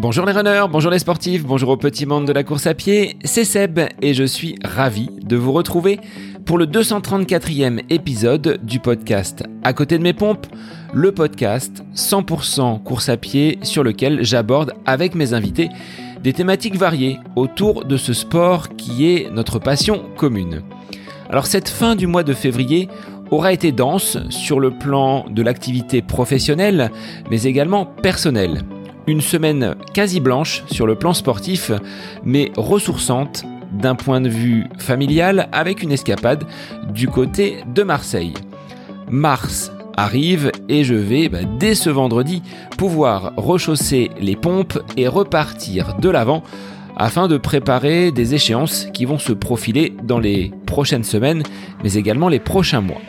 Bonjour les runners, bonjour les sportifs, bonjour au petit monde de la course à pied, c'est Seb et je suis ravi de vous retrouver pour le 234e épisode du podcast À côté de mes pompes, le podcast 100% course à pied sur lequel j'aborde avec mes invités des thématiques variées autour de ce sport qui est notre passion commune. Alors cette fin du mois de février aura été dense sur le plan de l'activité professionnelle mais également personnelle. Une semaine quasi blanche sur le plan sportif, mais ressourçante d'un point de vue familial avec une escapade du côté de Marseille. Mars arrive et je vais, bah, dès ce vendredi, pouvoir rechausser les pompes et repartir de l'avant afin de préparer des échéances qui vont se profiler dans les prochaines semaines, mais également les prochains mois.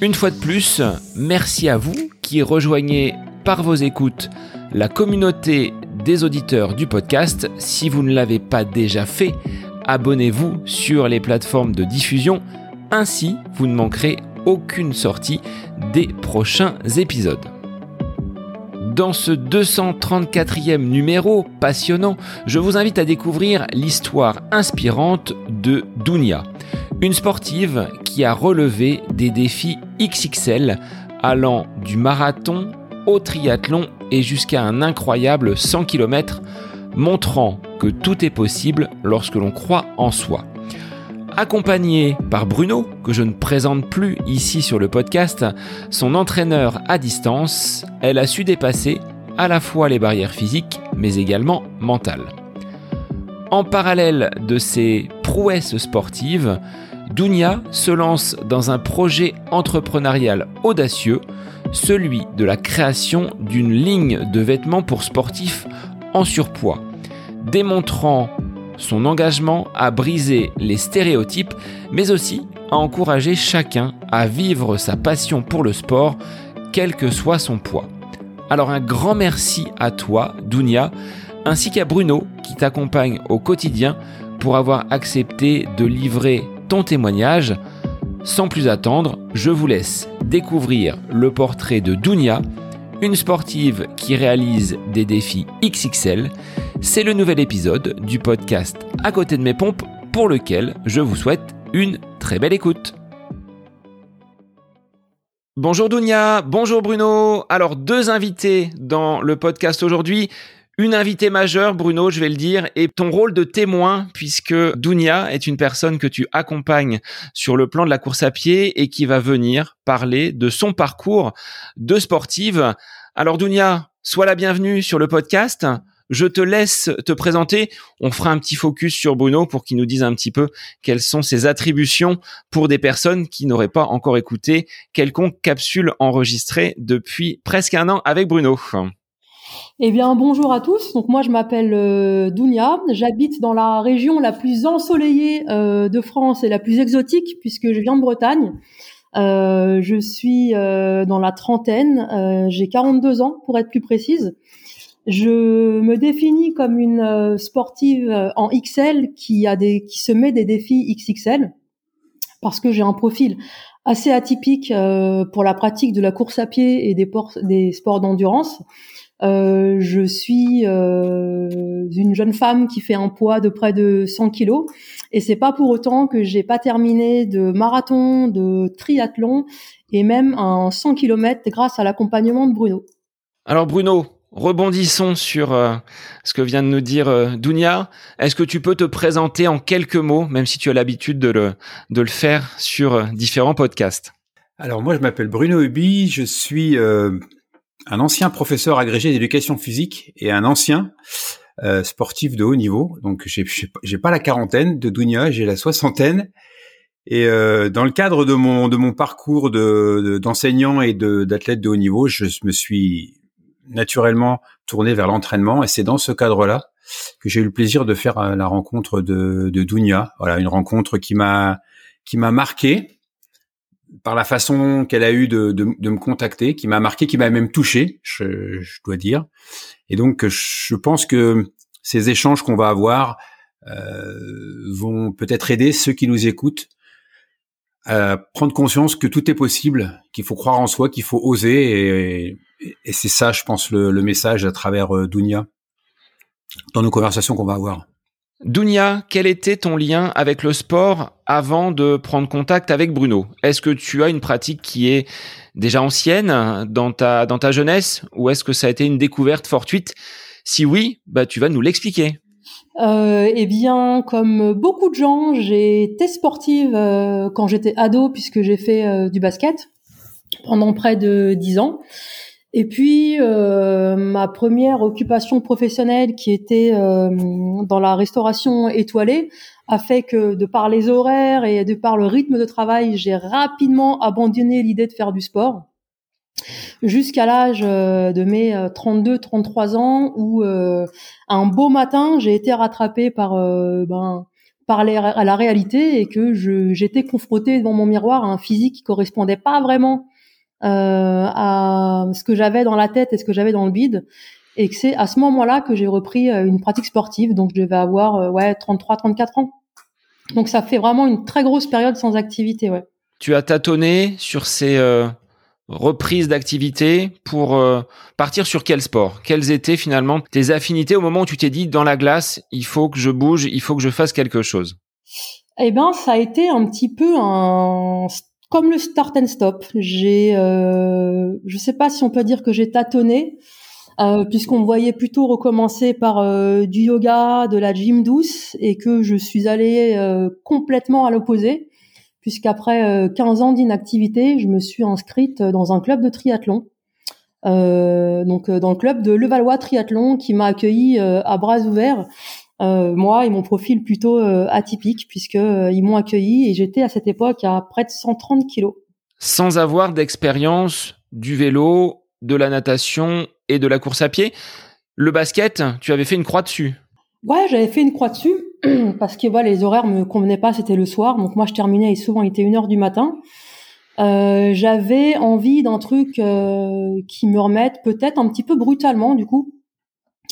Une fois de plus, merci à vous qui rejoignez par vos écoutes la communauté des auditeurs du podcast. Si vous ne l'avez pas déjà fait, abonnez-vous sur les plateformes de diffusion. Ainsi, vous ne manquerez aucune sortie des prochains épisodes. Dans ce 234e numéro passionnant, je vous invite à découvrir l'histoire inspirante de Dunia, une sportive qui a relevé des défis XXL allant du marathon au triathlon jusqu'à un incroyable 100 km, montrant que tout est possible lorsque l'on croit en soi. Accompagnée par Bruno, que je ne présente plus ici sur le podcast, son entraîneur à distance, elle a su dépasser à la fois les barrières physiques mais également mentales. En parallèle de ses prouesses sportives, Dunia se lance dans un projet entrepreneurial audacieux celui de la création d'une ligne de vêtements pour sportifs en surpoids, démontrant son engagement à briser les stéréotypes, mais aussi à encourager chacun à vivre sa passion pour le sport, quel que soit son poids. Alors un grand merci à toi, Dunia, ainsi qu'à Bruno, qui t'accompagne au quotidien pour avoir accepté de livrer ton témoignage. Sans plus attendre, je vous laisse découvrir le portrait de Dunia, une sportive qui réalise des défis XXL. C'est le nouvel épisode du podcast À côté de mes pompes pour lequel je vous souhaite une très belle écoute. Bonjour Dunia, bonjour Bruno. Alors deux invités dans le podcast aujourd'hui une invitée majeure, Bruno, je vais le dire, et ton rôle de témoin, puisque Dunia est une personne que tu accompagnes sur le plan de la course à pied et qui va venir parler de son parcours de sportive. Alors Dunia, sois la bienvenue sur le podcast. Je te laisse te présenter. On fera un petit focus sur Bruno pour qu'il nous dise un petit peu quelles sont ses attributions pour des personnes qui n'auraient pas encore écouté quelconque capsule enregistrée depuis presque un an avec Bruno. Eh bien, bonjour à tous. Donc moi, je m'appelle euh, Dounia. J'habite dans la région la plus ensoleillée euh, de France et la plus exotique, puisque je viens de Bretagne. Euh, je suis euh, dans la trentaine. J'ai 42 ans, pour être plus précise. Je me définis comme une sportive en XL qui a des, qui se met des défis XXL, parce que j'ai un profil assez atypique pour la pratique de la course à pied et des, des sports d'endurance. Euh, je suis euh, une jeune femme qui fait un poids de près de 100 kilos et c'est pas pour autant que j'ai pas terminé de marathon, de triathlon et même un 100 km grâce à l'accompagnement de Bruno. Alors Bruno, rebondissons sur euh, ce que vient de nous dire Dunia. Est-ce que tu peux te présenter en quelques mots, même si tu as l'habitude de le, de le faire sur différents podcasts? Alors moi je m'appelle Bruno Hubi, je suis un ancien professeur agrégé d'éducation physique et un ancien euh, sportif de haut niveau. Donc j'ai pas la quarantaine de Dounia, j'ai la soixantaine. Et euh, dans le cadre de mon de mon parcours de d'enseignant et de d'athlète de haut niveau, je me suis naturellement tourné vers l'entraînement et c'est dans ce cadre-là que j'ai eu le plaisir de faire euh, la rencontre de de Dounia. Voilà, une rencontre qui m'a qui m'a marqué par la façon qu'elle a eu de, de, de, me contacter, qui m'a marqué, qui m'a même touché, je, je, dois dire. Et donc, je pense que ces échanges qu'on va avoir euh, vont peut-être aider ceux qui nous écoutent à prendre conscience que tout est possible, qu'il faut croire en soi, qu'il faut oser. Et, et, c'est ça, je pense, le, le, message à travers euh, dans nos conversations qu'on va avoir. Dounia, quel était ton lien avec le sport avant de prendre contact avec Bruno? Est-ce que tu as une pratique qui est déjà ancienne dans ta, dans ta jeunesse ou est-ce que ça a été une découverte fortuite? Si oui, bah, tu vas nous l'expliquer. Euh, eh bien, comme beaucoup de gens, j'ai été sportive euh, quand j'étais ado puisque j'ai fait euh, du basket pendant près de dix ans. Et puis euh, ma première occupation professionnelle, qui était dans la restauration étoilée, a fait que de par les horaires et de par le rythme de travail, j'ai rapidement abandonné l'idée de faire du sport. Jusqu'à l'âge euh, de mes 32-33 euh, ans où euh, un beau matin j'ai été rattrapée par ben par la réalité et que j'étais confrontée devant mon miroir à un physique qui correspondait pas vraiment à ce que j'avais dans la tête et ce que j'avais dans le bide. Et que c'est à ce moment-là que j'ai repris une pratique sportive. Donc je devais avoir ouais 33 34 ans. Donc ça fait vraiment une très grosse période sans activité ouais. Tu as tâtonné sur ces reprise d'activité pour euh, partir sur quel sport? Quelles étaient finalement tes affinités au moment où tu t'es dit dans la glace, il faut que je bouge, il faut que je fasse quelque chose? Eh ben, ça a été un petit peu un comme le start and stop. J'ai, euh, je sais pas si on peut dire que j'ai tâtonné. Euh, puisqu'on me voyait plutôt recommencer par euh, du yoga, de la gym douce, et que je suis allée complètement à l'opposé puisqu'après 15 euh, ans d'inactivité, je me suis inscrite dans un club de triathlon. Euh, donc euh, dans le club de Levallois Triathlon qui m'a accueilli à bras ouverts. Moi et mon profil plutôt atypique puisque ils m'ont accueilli et j'étais à cette époque à près de 130 kilos. Sans avoir d'expérience du vélo, de la natation et de la course à pied, le basket, tu avais fait une croix dessus. Ouais, j'avais fait une croix dessus parce que voilà, les horaires me convenaient pas, c'était le soir, donc moi je terminais et souvent il était une heure du matin. Euh, j'avais envie d'un truc euh, qui me remette peut-être un petit peu brutalement du coup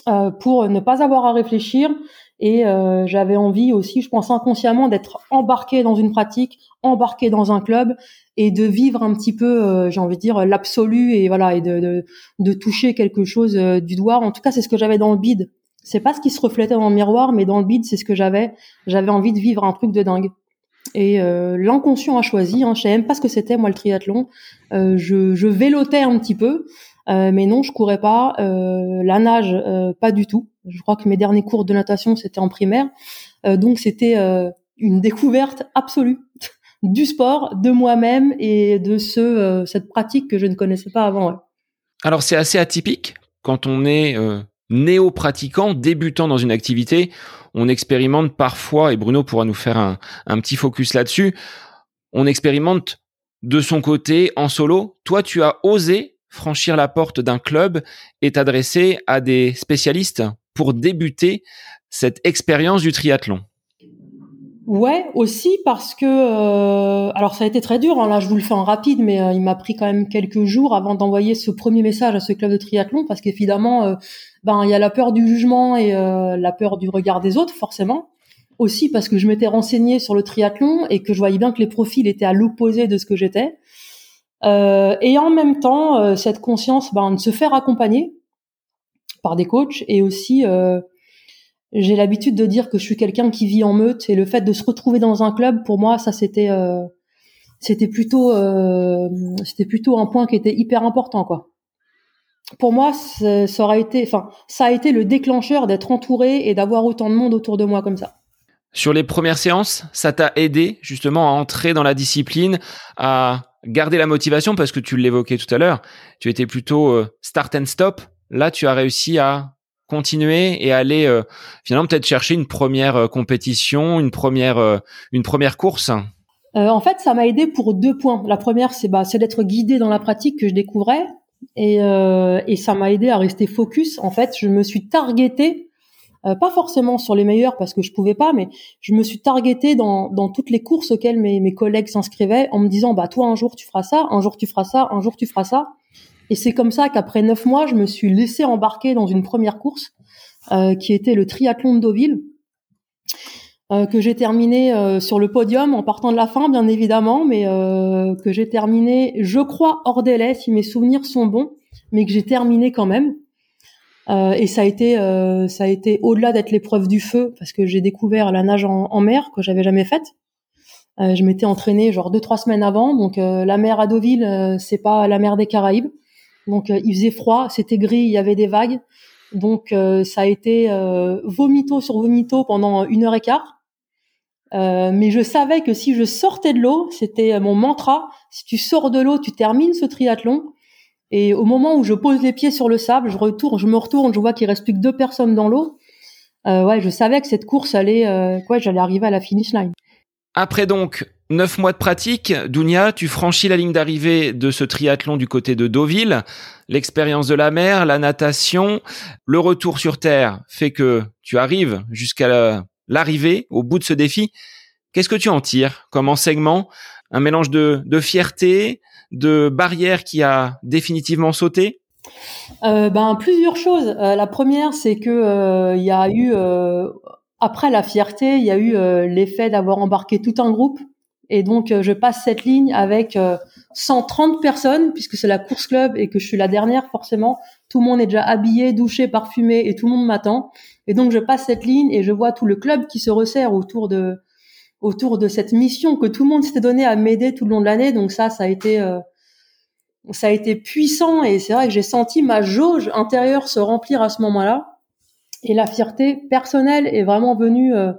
euh, pour ne pas avoir à réfléchir et euh, j'avais envie aussi, je pense inconsciemment, d'être embarqué dans une pratique, embarqué dans un club et de vivre un petit peu, euh, j'ai envie de dire l'absolu et voilà et de, de, de toucher quelque chose du doigt. En tout cas, c'est ce que j'avais dans le bide c'est pas ce qui se reflétait dans le miroir, mais dans le bide, c'est ce que j'avais. J'avais envie de vivre un truc de dingue. Et euh, l'inconscient a choisi. Hein, je savais même pas ce que c'était moi le triathlon. Euh, je, je vélotais un petit peu, euh, mais non, je courais pas. Euh, la nage, euh, pas du tout. Je crois que mes derniers cours de natation c'était en primaire, donc c'était une découverte absolue du sport, de moi-même et de ce cette pratique que je ne connaissais pas avant. Alors c'est assez atypique quand on est néo-pratiquant, débutant dans une activité, on expérimente parfois, et Bruno pourra nous faire un, petit focus là-dessus, on expérimente de son côté en solo. Toi, tu as osé franchir la porte d'un club et t'adresser à des spécialistes pour débuter cette expérience du triathlon. Ouais, aussi parce que euh, alors ça a été très dur. Hein, là, je vous le fais en rapide, mais euh, il m'a pris quand même quelques jours avant d'envoyer ce premier message à ce club de triathlon parce qu'évidemment, euh, ben il y a la peur du jugement et la peur du regard des autres, forcément. Aussi parce que je m'étais renseignée sur le triathlon et que je voyais bien que les profils étaient à l'opposé de ce que j'étais. Et en même temps, cette conscience ben, de se faire accompagner par des coachs et aussi j'ai l'habitude de dire que je suis quelqu'un qui vit en meute et le fait de se retrouver dans un club pour moi ça c'était euh, c'était plutôt euh, c'était plutôt un point qui était hyper important quoi. Pour moi ça aura été enfin ça a été le déclencheur d'être entouré et d'avoir autant de monde autour de moi comme ça. Sur les premières séances ça t'a aidé justement à entrer dans la discipline à garder la motivation parce que tu l'évoquais tout à l'heure tu étais plutôt euh, start and stop là tu as réussi à continuer et aller euh, finalement peut-être chercher une première euh, compétition, une première euh, une première course En fait, ça m'a aidé pour deux points. La première, c'est bah, c'est d'être guidé dans la pratique que je découvrais et, et ça m'a aidé à rester focus. En fait, je me suis targeté pas forcément sur les meilleurs parce que je pouvais pas, mais je me suis targeté dans, dans toutes les courses auxquelles mes, mes collègues s'inscrivaient en me disant bah toi un jour tu feras ça, un jour tu feras ça, un jour tu feras ça. Et c'est comme ça qu'après neuf mois, je me suis laissé embarquer dans une première course euh, qui était le triathlon de Deauville. Euh, que j'ai terminé euh, sur le podium en partant de la fin, bien évidemment, mais que j'ai terminé, je crois, hors délai, si mes souvenirs sont bons, mais que j'ai terminé quand même. Euh, et ça a été, euh, ça a été au-delà d'être l'épreuve du feu, parce que j'ai découvert la nage en, mer que j'avais jamais faite. Euh, je m'étais entraînée genre deux trois semaines avant, donc la mer à Deauville, c'est pas la mer des Caraïbes, donc il faisait froid, c'était gris, il y avait des vagues, donc ça a été vomito sur vomito pendant une heure et quart. mais je savais que si je sortais de l'eau, c'était mon mantra. Si tu sors de l'eau, tu termines ce triathlon. Et au moment où je pose les pieds sur le sable, je retourne, je me retourne, je vois qu'il reste plus que deux personnes dans l'eau. Euh, ouais, je savais que cette course allait, euh, quoi, j'allais arriver à la finish line. Après donc neuf mois de pratique, Dounia, tu franchis la ligne d'arrivée de ce triathlon du côté de Deauville. L'expérience de la mer, la natation, le retour sur terre fait que tu arrives jusqu'à l'arrivée, au bout de ce défi. Qu'est-ce que tu en tires comme enseignement? Un mélange de, de fierté, de barrière qui a définitivement sauté euh, Ben plusieurs choses. Euh, la première, c'est que euh, il y a eu après la fierté, il y a eu l'effet d'avoir embarqué tout un groupe. Et donc, je passe cette ligne avec 130 personnes, puisque c'est la course club et que je suis la dernière, forcément. Tout le monde est déjà habillé, douché, parfumé et tout le monde m'attend. Et donc, je passe cette ligne et je vois tout le club qui se resserre autour de, autour de cette mission que tout le monde s'était donné à m'aider tout le long de l'année. Donc ça, ça a été, euh, ça a été puissant et c'est vrai que j'ai senti ma jauge intérieure se remplir à ce moment-là. Et la fierté personnelle est vraiment venue euh,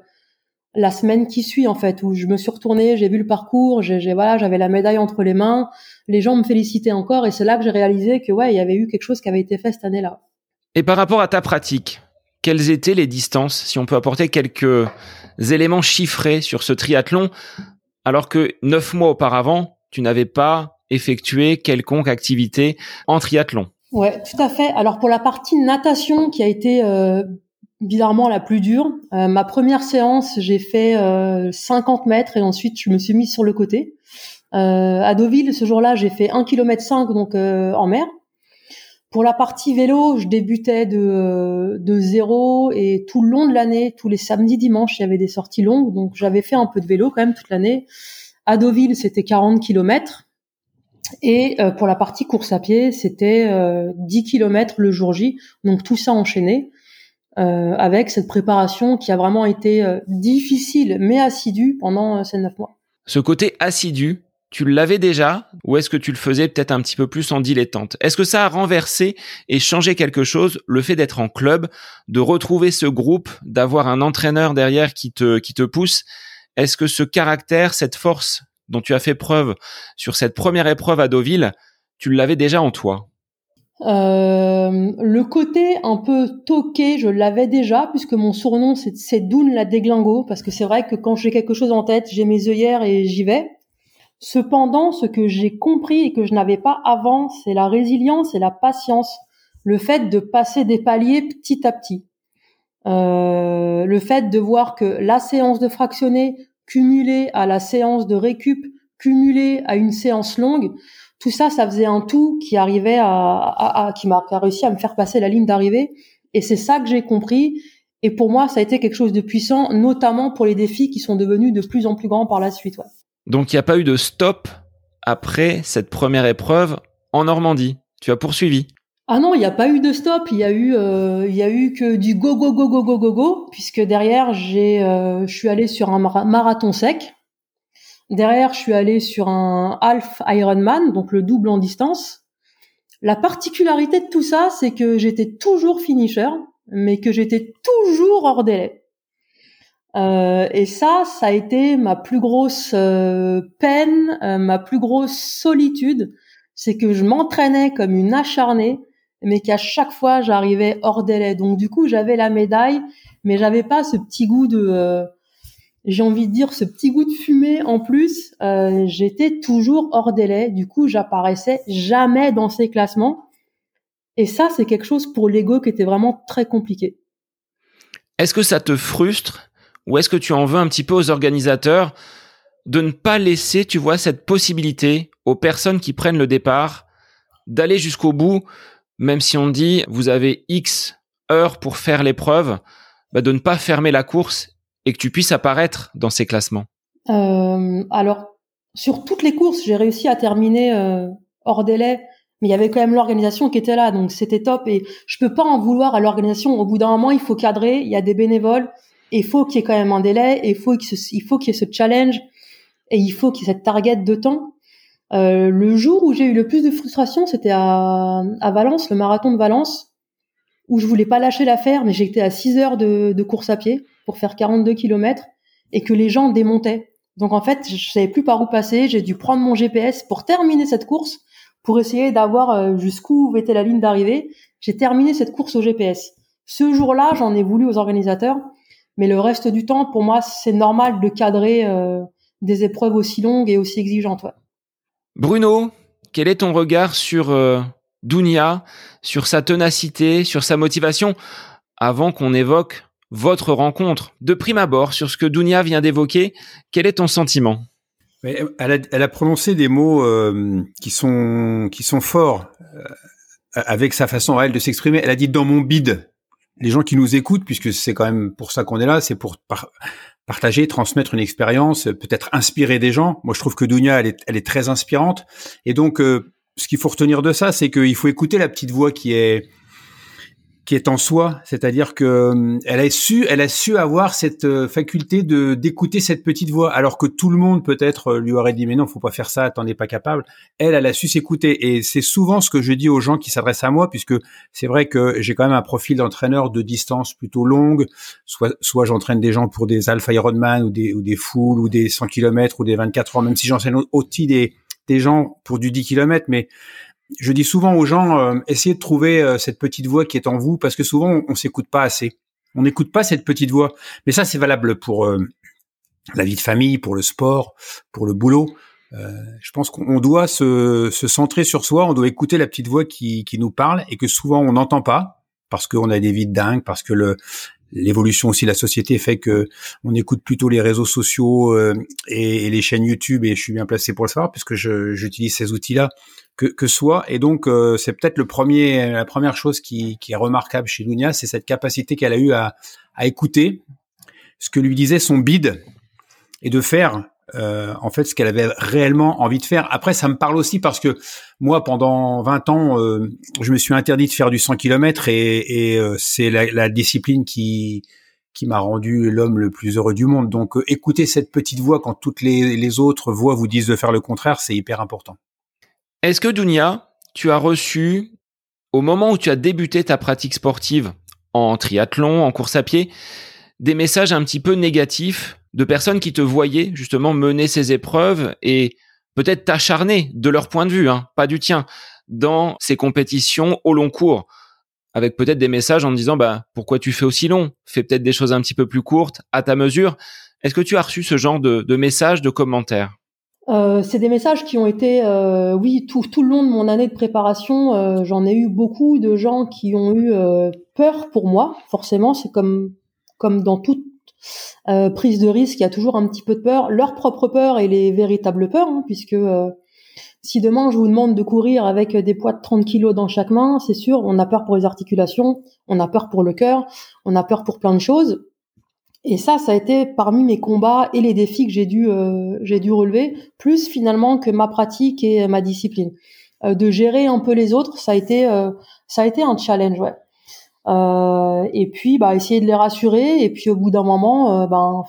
la semaine qui suit en fait, où je me suis retournée, j'ai vu le parcours, j'ai, voilà, j'avais la médaille entre les mains, les gens me félicitaient encore et c'est là que j'ai réalisé que ouais, il y avait eu quelque chose qui avait été fait cette année-là. Et par rapport à ta pratique, quelles étaient les distances, si on peut apporter quelques éléments chiffrés sur ce triathlon, alors que neuf mois auparavant, tu n'avais pas effectué quelconque activité en triathlon. Ouais, tout à fait. Alors pour la partie natation qui a été euh, bizarrement la plus dure, euh, ma première séance, j'ai fait 50 euh, mètres et ensuite je me suis mise sur le côté. à Deauville, ce jour-là, j'ai fait 1 km 5 donc en mer. Pour la partie vélo, je débutais de, zéro et tout le long de l'année, tous les samedis, dimanches, il y avait des sorties longues. Donc j'avais fait un peu de vélo quand même toute l'année. À Deauville, c'était 40 km. Et euh, pour la partie course à pied, c'était euh, 10 km le jour J. Donc tout ça enchaîné euh, avec cette préparation qui a vraiment été euh, difficile mais assidue pendant ces neuf mois. Ce côté assidu, tu l'avais déjà ou est-ce que tu le faisais peut-être un petit peu plus en dilettante? Est-ce que ça a renversé et changé quelque chose le fait d'être en club, de retrouver ce groupe, d'avoir un entraîneur derrière qui te qui te pousse? Est-ce que ce caractère, cette force dont tu as fait preuve sur cette première épreuve à Deauville, tu l'avais déjà en toi? Euh, le côté un peu toqué, je l'avais déjà, puisque mon surnom c'est Doun la déglingo, parce que c'est vrai que quand j'ai quelque chose en tête, j'ai mes œillères et j'y vais. Cependant, ce que j'ai compris et que je n'avais pas avant, c'est la résilience et la patience, le fait de passer des paliers petit à petit, euh, le fait de voir que la séance de fractionné cumulée à la séance de récup cumulée à une séance longue, tout ça, ça faisait un tout qui arrivait à, qui m'a réussi à me faire passer la ligne d'arrivée. Et c'est ça que j'ai compris. Et pour moi, ça a été quelque chose de puissant, notamment pour les défis qui sont devenus de plus en plus grands par la suite. Ouais. Donc il n'y a pas eu de stop après cette première épreuve en Normandie. Tu as poursuivi. Ah non, il n'y a pas eu de stop. Il y a eu, euh, il y a eu que du go go go go go go go, puisque derrière j'ai, euh, je suis allé sur un marathon sec. Derrière, je suis allé sur un half Ironman, donc le double en distance. La particularité de tout ça, c'est que j'étais toujours finisher, mais que j'étais toujours hors délai. Euh, et ça, ça a été ma plus grosse euh, peine, euh, ma plus grosse solitude, c'est que je m'entraînais comme une acharnée, mais qu'à chaque fois j'arrivais hors délai. Donc du coup, j'avais la médaille, mais j'avais pas ce petit goût de, j'ai envie de dire, ce petit goût de fumée en plus. J'étais toujours hors délai. Du coup, j'apparaissais jamais dans ces classements. Et ça, c'est quelque chose pour l'ego qui était vraiment très compliqué. Est-ce que ça te frustre ou est-ce que tu en veux un petit peu aux organisateurs de ne pas laisser, tu vois, cette possibilité aux personnes qui prennent le départ d'aller jusqu'au bout, même si on dit vous avez X heures pour faire l'épreuve, bah de ne pas fermer la course et que tu puisses apparaître dans ces classements? Euh, Alors, sur toutes les courses, j'ai réussi à terminer euh, hors délai mais il y avait quand même l'organisation qui était là, donc c'était top. Et je peux pas en vouloir à l'organisation. Au bout d'un moment, il faut cadrer. Il y a des bénévoles, il faut qu'il y ait quand même un délai, et il faut qu'il il faut qu'il y ait ce challenge, et il faut qu'il y ait cette target de temps. Euh, le jour où j'ai eu le plus de frustration, c'était à, à Valence, le marathon de Valence, où je voulais pas lâcher l'affaire, mais j'étais à 6 heures de, de course à pied pour faire 42 km et que les gens démontaient. Donc en fait, je savais plus par où passer. J'ai dû prendre mon GPS pour terminer cette course, pour essayer d'avoir euh, jusqu'où était la ligne d'arrivée. J'ai terminé cette course au GPS. Ce jour-là, j'en ai voulu aux organisateurs, mais le reste du temps, pour moi, c'est normal de cadrer euh, des épreuves aussi longues et aussi exigeantes. Bruno, quel est ton regard sur euh, Dunia, sur sa ténacité, sur sa motivation, avant qu'on évoque votre rencontre. De prime abord, sur ce que Dunia vient d'évoquer, quel est ton sentiment? Elle a, prononcé des mots euh, qui sont qui sont forts euh, avec sa façon à elle de s'exprimer. Elle a dit dans mon bide. Les gens qui nous écoutent, puisque c'est quand même pour ça qu'on est là, c'est pour partager, transmettre une expérience, peut-être inspirer des gens. Moi, je trouve que Dunia, elle est, très inspirante. Et donc, euh, ce qu'il faut retenir de ça, c'est qu'il faut écouter la petite voix qui est qui est en soi, c'est-à-dire que euh, elle a su, elle a su avoir cette euh, faculté de d'écouter cette petite voix, alors que tout le monde peut-être euh, lui aurait dit mais non, faut pas faire ça, t'en es pas capable. Elle, elle a su s'écouter, et c'est souvent ce que je dis aux gens qui s'adressent à moi, puisque c'est vrai que j'ai quand même un profil d'entraîneur de distance plutôt longue, soit soit j'entraîne des gens pour des Alpha Ironman ou des ou des full ou des 100 km ou des 24 heures, même si j'enseigne aussi des des gens pour du 10 km, mais je dis souvent aux gens, euh, essayez de trouver euh, cette petite voix qui est en vous, parce que souvent on, s'écoute pas assez. On n'écoute pas cette petite voix. Mais ça, c'est valable pour euh, la vie de famille, pour le sport, pour le boulot. je pense qu'on doit se, se, centrer sur soi, on doit écouter la petite voix qui, qui nous parle et que souvent on n'entend pas parce qu'on a des vies de dingue, parce que le, l'évolution aussi de la société fait que on écoute plutôt les réseaux sociaux et, et, les chaînes YouTube et je suis bien placé pour le savoir puisque j'utilise ces outils-là que, que soi. Et donc, euh, c'est peut-être le premier, la première chose qui, qui est remarquable chez Lunia, c'est cette capacité qu'elle a eue à, à, écouter ce que lui disait son bide et de faire euh, en fait ce qu'elle avait réellement envie de faire. Après, ça me parle aussi parce que moi, pendant 20 ans, euh, je me suis interdit de faire du 100 km et, et euh, c'est la, la, discipline qui qui m'a rendu l'homme le plus heureux du monde. Donc, écoutez cette petite voix quand toutes les, les autres voix vous disent de faire le contraire, c'est hyper important. Est-ce que Dunia, tu as reçu, au moment où tu as débuté ta pratique sportive en triathlon, en course à pied, des messages un petit peu négatifs de personnes qui te voyaient justement mener ces épreuves et peut-être t'acharner de leur point de vue, hein, pas du tien, dans ces compétitions au long cours, avec peut-être des messages en disant bah pourquoi tu fais aussi long, fais peut-être des choses un petit peu plus courtes à ta mesure. Est-ce que tu as reçu ce genre de, de messages, de commentaires? Euh, c'est des messages qui ont été, euh, oui, tout, tout le long de mon année de préparation, euh, j'en ai eu beaucoup de gens qui ont eu peur pour moi. Forcément, c'est comme comme dans toute prise de risque, il y a toujours un petit peu de peur, leur propre peur et les véritables peurs, hein, puisque si demain je vous demande de courir avec des poids de 30 kilos dans chaque main, c'est sûr, on a peur pour les articulations, on a peur pour le cœur, on a peur pour plein de choses. Et ça, ça a été parmi mes combats et les défis que j'ai dû euh, dû relever, plus finalement que ma pratique et ma discipline. Euh, de gérer un peu les autres, ça a été euh, ça a été un challenge, ouais. Et puis bah essayer de les rassurer et puis au bout d'un moment, ben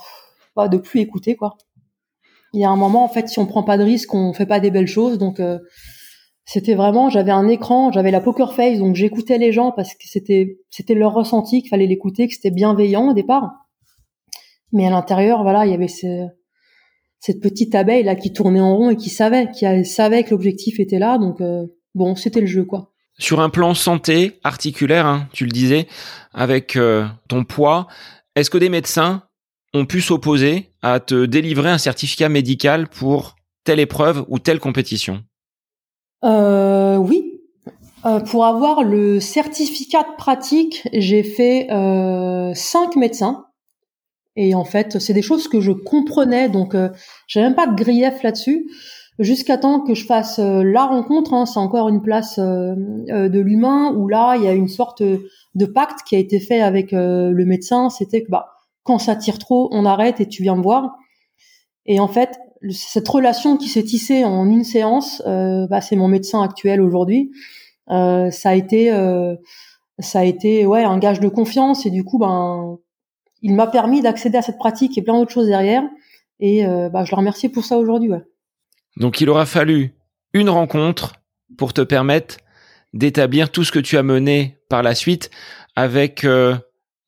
bah, de plus écouter quoi. Il y a un moment en fait, si on prend pas de risque, on fait pas des belles choses, donc c'était vraiment j'avais un écran j'avais la poker face donc j'écoutais les gens parce que c'était c'était leur ressenti qu'il fallait l'écouter que c'était bienveillant au départ mais à l'intérieur, voilà, il y avait cette petite abeille là qui tournait en rond et qui savait, qui savait que l'objectif était là. Donc euh, bon, c'était le jeu quoi. Sur un plan santé articulaire, hein, tu le disais, avec euh, ton poids, est-ce que des médecins ont pu s'opposer à te délivrer un certificat médical pour telle épreuve ou telle compétition? Euh, Oui. pour avoir le certificat de pratique, j'ai fait cinq médecins et en fait, c'est des choses que je comprenais, donc euh, j'ai même pas de grief là-dessus. Jusqu'à temps que je fasse euh, la rencontre, hein, c'est encore une place euh, euh, de l'humain où là, il y a une sorte de pacte qui a été fait avec le médecin. C'était que bah quand ça tire trop, on arrête et tu viens me voir. Et en fait, cette relation qui s'est tissée en une séance, euh, bah, c'est mon médecin actuel aujourd'hui. Euh, ça a été, euh, ça a été ouais un gage de confiance et du coup ben il m'a permis d'accéder à cette pratique et plein d'autres choses derrière. Et bah, je le remercie pour ça aujourd'hui. Ouais. Donc il aura fallu une rencontre pour te permettre d'établir tout ce que tu as mené par la suite avec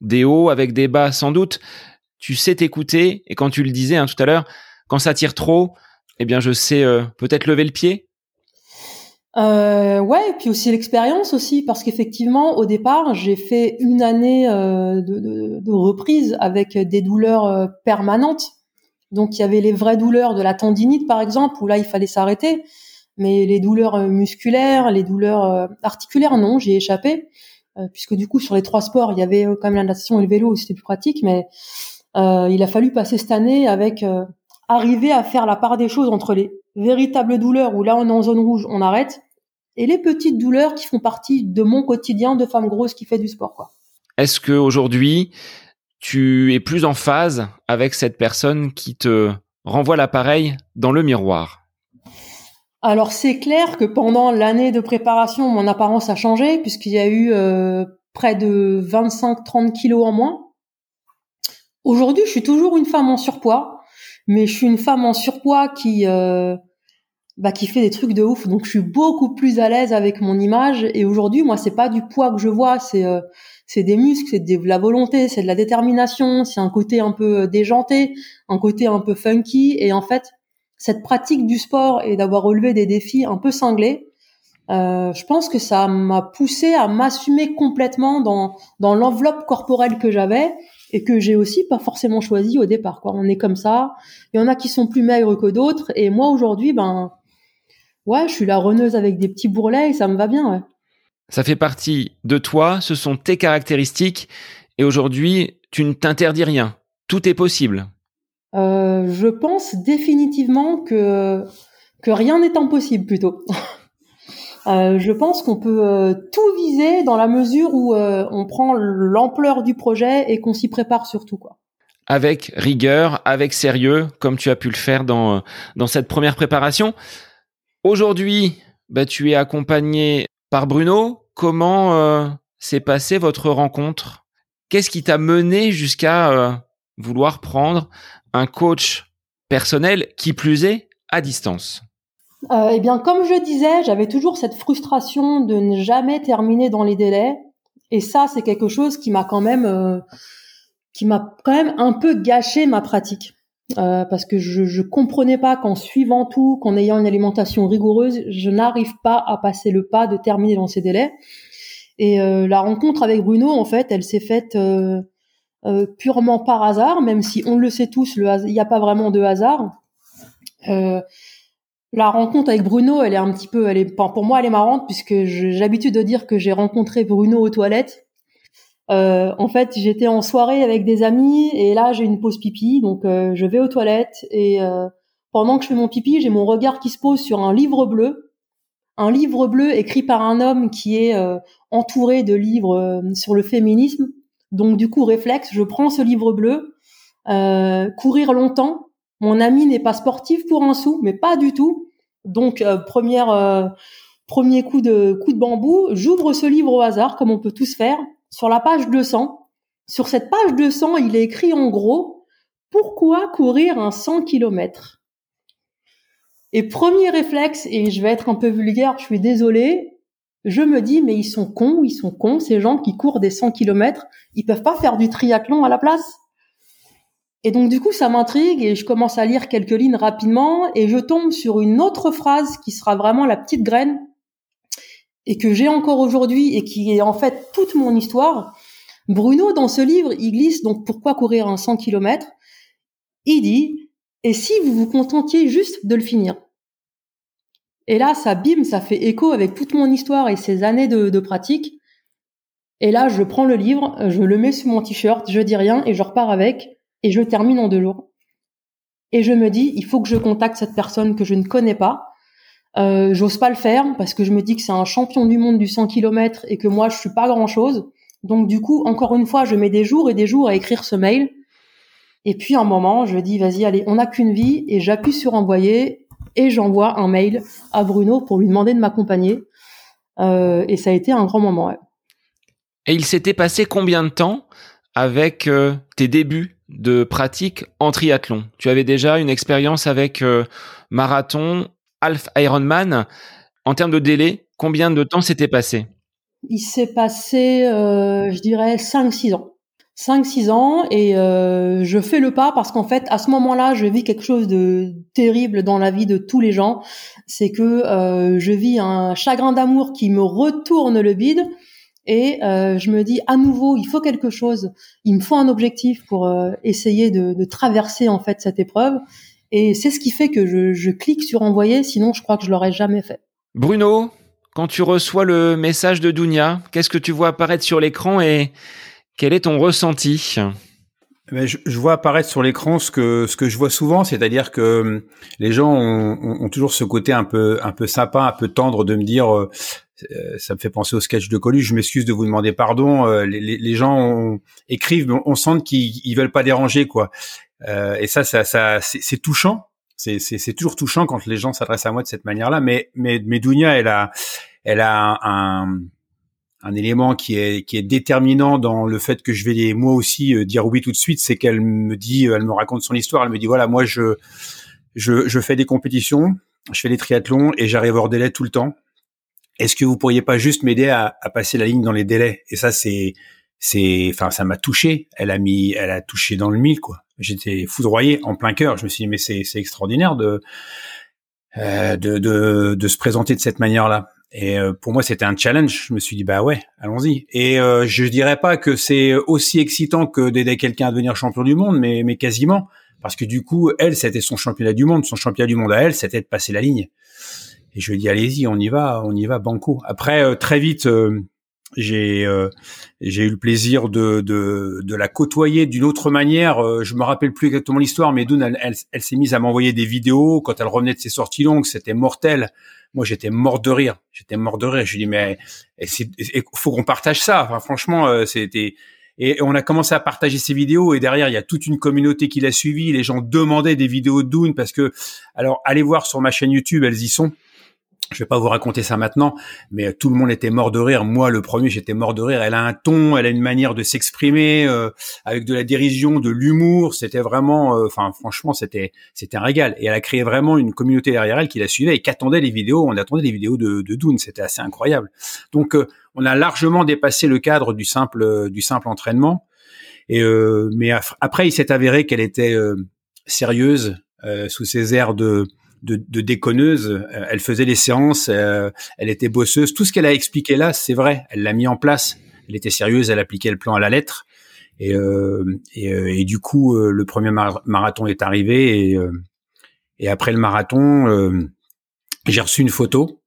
des hauts, avec des bas sans doute. Tu sais t'écouter et quand tu le disais hein, tout à l'heure, quand ça tire trop, eh bien, je sais euh, peut-être lever le pied. Euh, ouais, et puis aussi l'expérience aussi, parce qu'effectivement, au départ, j'ai fait une année euh, de, reprise avec des douleurs euh, permanentes. Donc, il y avait les vraies douleurs de la tendinite, par exemple, où là, il fallait s'arrêter. Mais les douleurs musculaires, les douleurs articulaires, non, j'ai échappé, puisque du coup, sur les trois sports, il y avait quand même la natation et le vélo, c'était plus pratique. Mais il a fallu passer cette année avec arriver à faire la part des choses entre les véritables douleurs où là on est en zone rouge, on arrête, et les petites douleurs qui font partie de mon quotidien de femme grosse qui fait du sport. Quoi. Est-ce que aujourd'hui tu es plus en phase avec cette personne qui te renvoie l'appareil dans le miroir alors c'est clair que pendant l'année de préparation, mon apparence a changé puisqu'il y a eu euh, près de 25-30 kilos en moins. Aujourd'hui, je suis toujours une femme en surpoids, mais je suis une femme en surpoids qui euh, bah, qui fait des trucs de ouf donc je suis beaucoup plus à l'aise avec mon image et aujourd'hui moi c'est pas du poids que je vois c'est euh, c'est des muscles c'est de la volonté c'est de la détermination c'est un côté un peu euh, déjanté un côté un peu funky et en fait cette pratique du sport et d'avoir relevé des défis un peu cinglés euh, je pense que ça m'a poussé à m'assumer complètement dans dans l'enveloppe corporelle que j'avais et que j'ai aussi pas forcément choisi au départ. Quoi. On est comme ça. Il y en a qui sont plus maigres que d'autres. Et moi aujourd'hui, ben ouais, je suis la reneuse avec des petits bourrelets et ça me va bien. Ouais. Ça fait partie de toi. Ce sont tes caractéristiques. Et aujourd'hui, tu ne t'interdis rien. Tout est possible. Euh, je pense définitivement que que rien n'est impossible plutôt. Euh, je pense qu'on peut euh, tout viser dans la mesure où on prend l'ampleur du projet et qu'on s'y prépare surtout quoi. Avec rigueur, avec sérieux, comme tu as pu le faire dans dans cette première préparation. Aujourd'hui, bah, tu es accompagné par Bruno. Comment s'est passée votre rencontre? Qu'est-ce qui t'a mené jusqu'à vouloir prendre un coach personnel qui plus est à distance? Euh, Eh bien, comme je disais, j'avais toujours cette frustration de ne jamais terminer dans les délais, et ça, c'est quelque chose qui m'a quand même, euh, qui m'a quand même un peu gâché ma pratique, euh, parce que je, je comprenais pas qu'en suivant tout, qu'en ayant une alimentation rigoureuse, je n'arrive pas à passer le pas de terminer dans ces délais. Et euh, la rencontre avec Bruno, en fait, elle s'est faite euh, euh, purement par hasard, même si on le sait tous, il n'y a pas vraiment de hasard. Euh, la rencontre avec Bruno, elle est un petit peu, elle est, pour moi, elle est marrante puisque j'ai l'habitude de dire que j'ai rencontré Bruno aux toilettes. Euh, en fait, j'étais en soirée avec des amis et là, j'ai une pause pipi, donc euh, je vais aux toilettes et euh, pendant que je fais mon pipi, j'ai mon regard qui se pose sur un livre bleu, un livre bleu écrit par un homme qui est entouré de livres sur le féminisme. Donc du coup, réflexe, je prends ce livre bleu, courir longtemps. Mon ami n'est pas sportif pour un sou, mais pas du tout. Donc euh, première euh, premier coup de coup de bambou, j'ouvre ce livre au hasard comme on peut tous faire sur la page 200. Sur cette page 200, il est écrit en gros pourquoi courir un 100 km. Et premier réflexe et je vais être un peu vulgaire, je suis désolée, je me dis mais ils sont cons, ils sont cons ces gens qui courent des 100 km, ils peuvent pas faire du triathlon à la place. Et donc du coup, ça m'intrigue et je commence à lire quelques lignes rapidement et je tombe sur une autre phrase qui sera vraiment la petite graine et que j'ai encore aujourd'hui et qui est en fait toute mon histoire. Bruno, dans ce livre, il glisse donc pourquoi courir un 100 km. Il dit, et si vous vous contentiez juste de le finir? Et là, ça bim, ça fait écho avec toute mon histoire et ces années de, de pratique. Et là, je prends le livre, je le mets sur mon t-shirt, je dis rien et je repars avec et je termine en deux jours. Et je me dis, il faut que je contacte cette personne que je ne connais pas. Euh, J'ose pas le faire parce que je me dis que c'est un champion du monde du 100 km et que moi je suis pas grand chose. Donc du coup, encore une fois, je mets des jours et des jours à écrire ce mail. Et puis, un moment, je dis, vas-y, allez, on n'a qu'une vie, et j'appuie sur envoyer, et j'envoie un mail à Bruno pour lui demander de m'accompagner. Euh, et ça a été un grand moment. Ouais. Et il s'était passé combien de temps avec euh, tes débuts de pratique en triathlon? Tu avais déjà une expérience avec euh, marathon, half Ironman. En termes de délai, combien de temps s'était passé Il s'est passé, euh, je dirais, 5-6 ans. 5-6 ans et euh, je fais le pas parce qu'en fait à ce moment-là je vis quelque chose de terrible dans la vie de tous les gens c'est que euh, je vis un chagrin d'amour qui me retourne le bide et je me dis à nouveau il faut quelque chose il me faut un objectif pour essayer de, de, traverser en fait cette épreuve et c'est ce qui fait que je, je clique sur envoyer sinon je crois que je l'aurais jamais fait Bruno quand tu reçois le message de Dounia qu'est-ce que tu vois apparaître sur l'écran et quel est ton ressenti? Eh je, je, vois apparaître sur l'écran ce que ce que je vois souvent, c'est-à-dire que hum, les gens ont, ont, toujours ce côté un peu un peu sympa, un peu tendre de me dire. Euh, euh ça me fait penser au sketch de Coluche. Je m'excuse de vous demander pardon. Euh, les, gens ont, écrivent, mais on sent qu'ils veulent pas déranger, quoi. Euh, et ça, ça, ça c'est touchant. C'est toujours touchant quand les gens s'adressent à moi de cette manière-là. Mais mais mais Dounia, elle a elle a un un élément qui est qui est déterminant dans le fait que je vais moi aussi euh, dire oui tout de suite, c'est qu'elle me dit, euh, elle me raconte son histoire, elle me dit voilà moi je je, je fais des compétitions, je fais des triathlons et j'arrive hors délai tout le temps. Est-ce que vous pourriez pas juste m'aider à, à, passer la ligne dans les délais? Et ça c'est c'est enfin ça m'a touché. Elle a mis elle a touché dans le mille quoi. J'étais foudroyé en plein cœur. Je me suis dit mais c'est c'est extraordinaire de, euh, de de de se présenter de cette manière là. Et euh, pour moi, c'était un challenge. Je me suis dit, bah ouais, allons-y. Et euh, je dirais pas que c'est aussi excitant que d'aider quelqu'un à devenir champion du monde, mais, mais quasiment. Parce que du coup, elle, c'était son championnat du monde. Son championnat du monde à elle, c'était de passer la ligne. Et je lui ai dit, allez-y, on y va, on y va, banco. Après, euh, très vite, euh, j'ai j'ai eu le plaisir de, de, de la côtoyer d'une autre manière. je me rappelle plus exactement l'histoire, mais Doun, elle, elle, elle s'est mise à m'envoyer des vidéos. Quand elle revenait de ses sorties longues. C'était mortel. Moi j'étais mort de rire. J'étais mort de rire. Je lui dis mais il faut qu'on partage ça. Enfin, franchement euh, c'était et on a commencé à partager ces vidéos et derrière il y a toute une communauté qui l'a suivi. Les gens demandaient des vidéos de Dune parce que alors allez voir sur ma chaîne YouTube elles y sont je vais pas vous raconter ça maintenant, mais tout le monde était mort de rire. Moi, le premier, j'étais mort de rire. Elle a un ton, elle a une manière de s'exprimer euh, avec de la dérision, de l'humour. C'était vraiment, euh, enfin, franchement, c'était c'était un régal. Et elle a créé vraiment une communauté derrière elle qui la suivait et qui attendait les vidéos. On attendait les vidéos de, de Dune. C'était assez incroyable. Donc, euh, on a largement dépassé le cadre du simple du simple entraînement. Et mais après, il s'est avéré qu'elle était sérieuse sous ses airs de de, de déconneuse. Euh, elle faisait les séances, euh, elle était bosseuse. Tout ce qu'elle a expliqué là, c'est vrai. Elle l'a mis en place. Elle était sérieuse, elle appliquait le plan à la lettre. Et, euh, et, du coup, le premier marathon est arrivé. Et, et après le marathon, j'ai reçu une photo.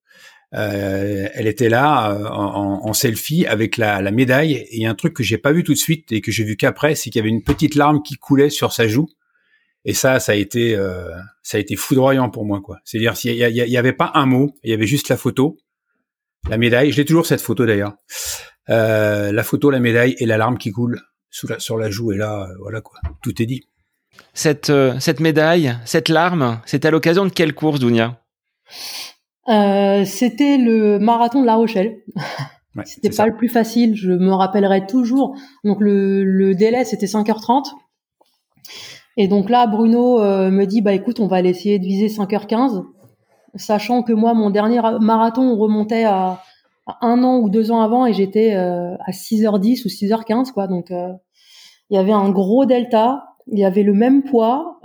elle était là en, en, selfie avec la, la médaille. Et un truc que j'ai pas vu tout de suite et que j'ai vu qu'après, c'est qu'il y avait une petite larme qui coulait sur sa joue. Et ça, ça a été, euh, ça a été foudroyant pour moi, quoi. C'est-à-dire, s'il y, y, avait pas un mot, il y avait juste la photo, la médaille. Je l'ai toujours cette photo d'ailleurs. Euh, la photo, la médaille et l'alarme qui coule sous la, sur la joue. Et là, euh, voilà quoi, tout est dit. Cette, euh, cette médaille, cette larme, c'est à l'occasion de quelle course, Dounia? Euh, C'était le marathon de La Rochelle. Ouais, c'était pas ça. le plus facile, je me rappellerai toujours. Donc le, le délai, c'était 5h30. Et donc là, Bruno euh, me dit, bah écoute, on va aller essayer de viser 5h15, sachant que moi, mon dernier marathon remontait à, un an ou deux ans avant et j'étais euh, à 6h10 ou 6h15, quoi. Donc euh, il y avait un gros delta, il y avait le même poids.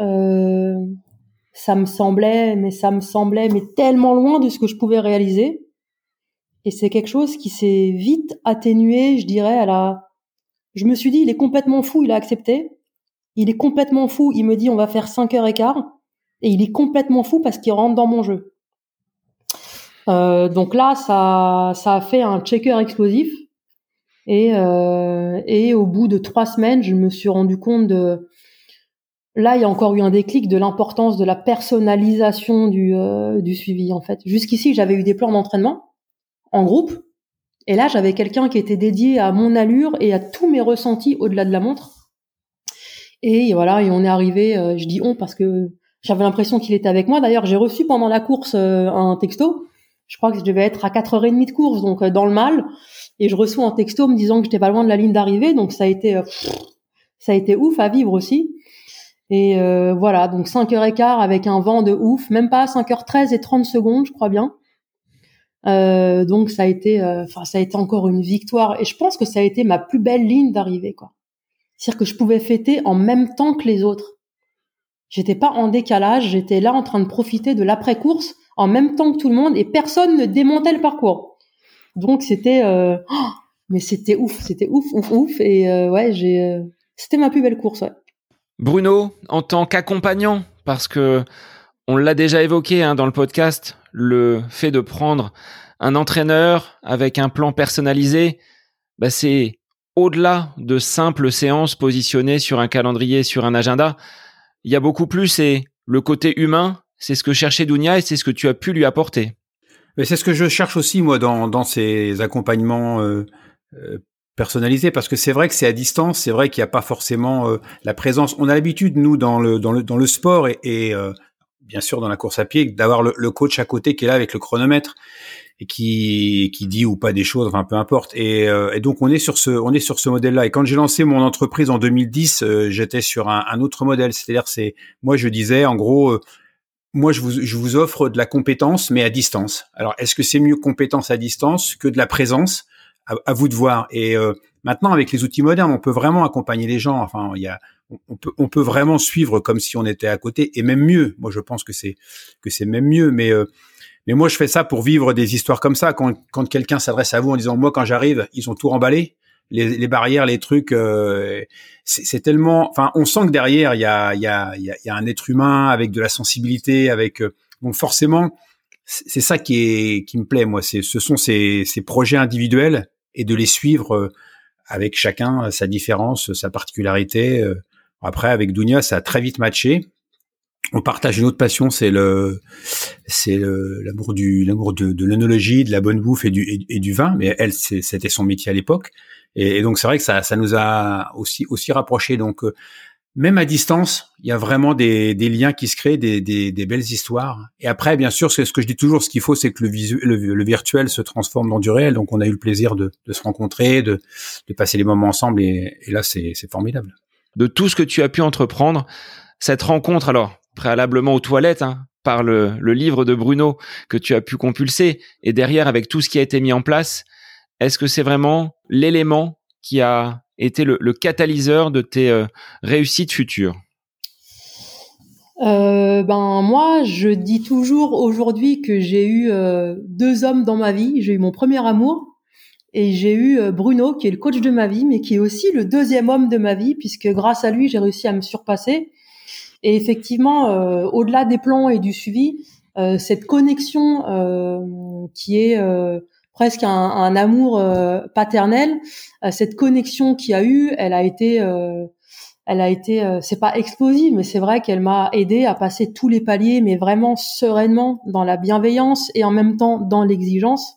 ça me semblait, mais ça me semblait, mais tellement loin de ce que je pouvais réaliser. Et c'est quelque chose qui s'est vite atténué, je dirais, à la. Je me suis dit, il est complètement fou, il a accepté. Il est complètement fou. Il me dit on va faire 5 heures et quart. Et il est complètement fou parce qu'il rentre dans mon jeu. Euh, donc là, ça, ça a fait un checker explosif. Et, euh, et au bout de trois semaines, je me suis rendu compte de... Là, il y a encore eu un déclic de l'importance de la personnalisation du, euh, du suivi, en fait. Jusqu'ici, j'avais eu des plans d'entraînement en groupe. Et là, j'avais quelqu'un qui était dédié à mon allure et à tous mes ressentis au-delà de la montre Et voilà, et on est arrivé. je dis on parce que j'avais l'impression qu'il était avec moi. D'ailleurs, j'ai reçu pendant la course un texto. Je crois que je devais être à 4h30 de course, donc dans le mal. Et je reçois un texto me disant que j'étais pas loin de la ligne d'arrivée. Donc ça a été, ça a été ouf à vivre aussi. Et euh, voilà, donc 5h15 avec un vent de ouf, même pas 5h13 et 30 secondes, je crois bien. Euh, donc ça a été, euh, enfin ça a été encore une victoire et je pense que ça a été ma plus belle ligne d'arrivée quoi. C'est-à-dire que je pouvais fêter en même temps que les autres. J'étais pas en décalage, j'étais là en train de profiter de l'après-course en même temps que tout le monde et personne ne démontait le parcours. Donc c'était, oh, mais c'était ouf, c'était ouf, ouf, ouf et ouais j'ai, c'était ma plus belle course. Bruno, en tant qu'accompagnant, parce que on l'a déjà évoqué hein, dans le podcast, le fait de prendre un entraîneur avec un plan personnalisé, bah c'est au-delà de simples séances positionnées sur un calendrier, sur un agenda. Il y a beaucoup plus et le côté humain, c'est ce que cherchait Dounia et c'est ce que tu as pu lui apporter. C'est ce que je cherche aussi moi dans, ces accompagnements euh, euh, personnalisé parce que c'est vrai que c'est à distance, c'est vrai qu'il n'y a pas forcément euh, la présence. On a l'habitude nous dans le dans le dans le sport et, euh, bien sûr dans la course à pied d'avoir le, coach à côté qui est là avec le chronomètre qui qui dit ou pas des choses, enfin peu importe. Et, euh, et donc on est sur ce on est sur ce modèle-là. Et quand j'ai lancé mon entreprise en 2010, j'étais sur un, un, autre modèle, c'est-à-dire c'est moi je disais en gros moi, je vous, je vous offre de la compétence, mais à distance. Alors, est-ce que c'est mieux compétence à distance que de la présence? À, vous de voir. Et euh, maintenant, avec les outils modernes, on peut vraiment accompagner les gens. Enfin, il y a, on peut, on peut vraiment suivre comme si on était à côté, et même mieux. Moi, je pense que c'est que c'est même mieux. Mais euh, mais moi, je fais ça pour vivre des histoires comme ça. Quand, quand quelqu'un s'adresse à vous en disant, moi, quand j'arrive, ils ont tout remballé. Les, les barrières, les trucs, euh, c'est tellement. Enfin, on sent que derrière, il y a, y, a, il y a un être humain avec de la sensibilité, avec donc forcément, c'est ça qui est qui me plaît moi. Ce sont ces, ces projets individuels et de les suivre euh, avec chacun sa différence, sa particularité. Euh. Après, avec Dounia, ça a très vite matché. On partage une autre passion, c'est le, c'est l'amour du, l'amour de, de de la bonne bouffe et du, et, du vin. Mais elle, c'était son métier à l'époque. Et, et, donc c'est vrai que ça, ça nous a aussi, aussi rapprochés. Donc euh, même à distance, il y a vraiment des, des liens qui se créent, des, des, des, belles histoires. Et après, bien sûr, c'est ce que je dis toujours, ce qu'il faut, c'est que le, visu, le, virtuel se transforme dans du réel. Donc, on a eu le plaisir de, de se rencontrer, de, de, passer les moments ensemble, et, et là, c'est formidable. De tout ce que tu as pu entreprendre, cette rencontre, alors préalablement aux toilettes, hein, par le, livre de Bruno que tu as pu compulser, et derrière avec tout ce qui a été mis en place, est-ce que c'est vraiment l'élément qui a été le, catalyseur de tes euh, réussites futures? Euh, ben moi, je dis toujours aujourd'hui que j'ai eu euh, deux hommes dans ma vie. J'ai eu mon premier amour et j'ai eu Bruno qui est le coach de ma vie, mais qui est aussi le deuxième homme de ma vie puisque grâce à lui j'ai réussi à me surpasser. Et effectivement, au-delà des plans et du suivi, cette connexion qui est presque un, un amour euh, paternel. Euh, cette connexion qu'il y a eu, elle a été, euh, elle a été, c'est pas explosive, mais c'est vrai qu'elle m'a aidé à passer tous les paliers, mais vraiment sereinement dans la bienveillance et en même temps dans l'exigence.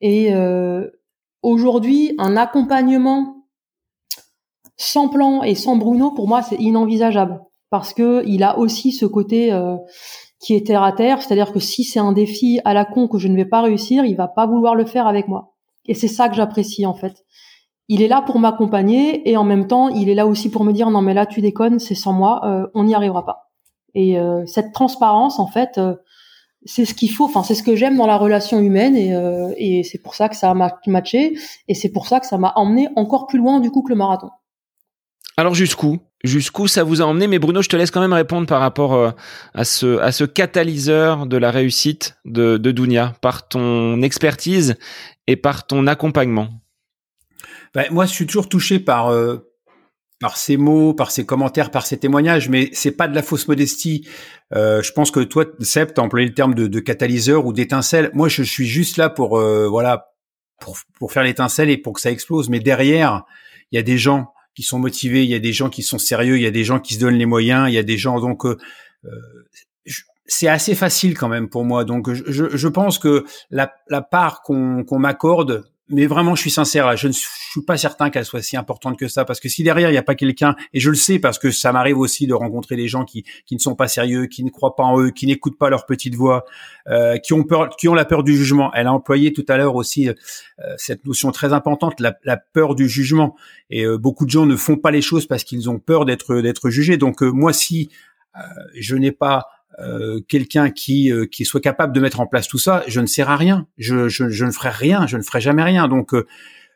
Et aujourd'hui, un accompagnement sans plan et sans Bruno, pour moi, c'est inenvisageable parce que il a aussi ce côté qui est terre à terre, c'est-à-dire que si c'est un défi à la con que je ne vais pas réussir, il va pas vouloir le faire avec moi. Et c'est ça que j'apprécie en fait. Il est là pour m'accompagner et en même temps, il est là aussi pour me dire non mais là tu déconnes, c'est sans moi, euh, on n'y arrivera pas. Et euh, cette transparence en fait, euh, c'est ce qu'il faut. Enfin, c'est ce que j'aime dans la relation humaine et, et c'est pour ça que ça a matché et c'est pour ça que ça m'a emmené encore plus loin du coup que le marathon. Alors jusqu'où? Jusqu'où ça vous a emmené? Mais Bruno, je te laisse quand même répondre par rapport euh, à ce à ce catalyseur de la réussite de, de Dunia par ton expertise et par ton accompagnement. Ben, moi, je suis toujours touché par euh, par ces mots, par ces commentaires, par ces témoignages, mais c'est pas de la fausse modestie. Euh, je pense que toi, Seb, t'as employé le terme de, de catalyseur ou d'étincelle. Moi, je suis juste là pour voilà pour pour faire l'étincelle et pour que ça explose. Mais derrière, il y a des gens qui sont motivés, il y a des gens qui sont sérieux, il y a des gens qui se donnent les moyens, il y a des gens donc euh, euh c'est assez facile quand même pour moi. Donc je, je pense que la, la part qu'on qu'on m'accorde, mais vraiment, je suis sincère. Je ne suis pas certain qu'elle soit si importante que ça, parce que si derrière il n'y a pas quelqu'un, et je le sais parce que ça m'arrive aussi de rencontrer des gens qui qui ne sont pas sérieux, qui ne croient pas en eux, qui n'écoutent pas leur petite voix, euh, qui ont peur, qui ont la peur du jugement. Elle a employé tout à l'heure aussi euh, cette notion très importante, la, peur du jugement. Et euh, beaucoup de gens ne font pas les choses parce qu'ils ont peur d'être d'être jugés. Donc euh, moi, si je n'ai pas euh, quelqu'un qui euh, qui soit capable de mettre en place tout ça, je ne sers à rien. Je, je, je ne ferai rien. Je ne ferai jamais rien. Donc euh,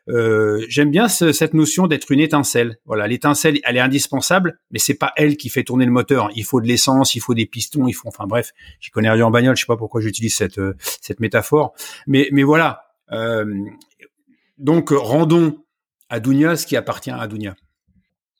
euh j'aime bien cette notion d'être une étincelle. Voilà, l'étincelle, elle est indispensable, mais c'est pas elle qui fait tourner le moteur. Il faut de l'essence, il faut des pistons, il faut, enfin bref, j'y connais rien en bagnole, je sais pas pourquoi j'utilise cette cette métaphore, mais mais voilà. donc rendons à Dunia ce qui appartient à Dunia.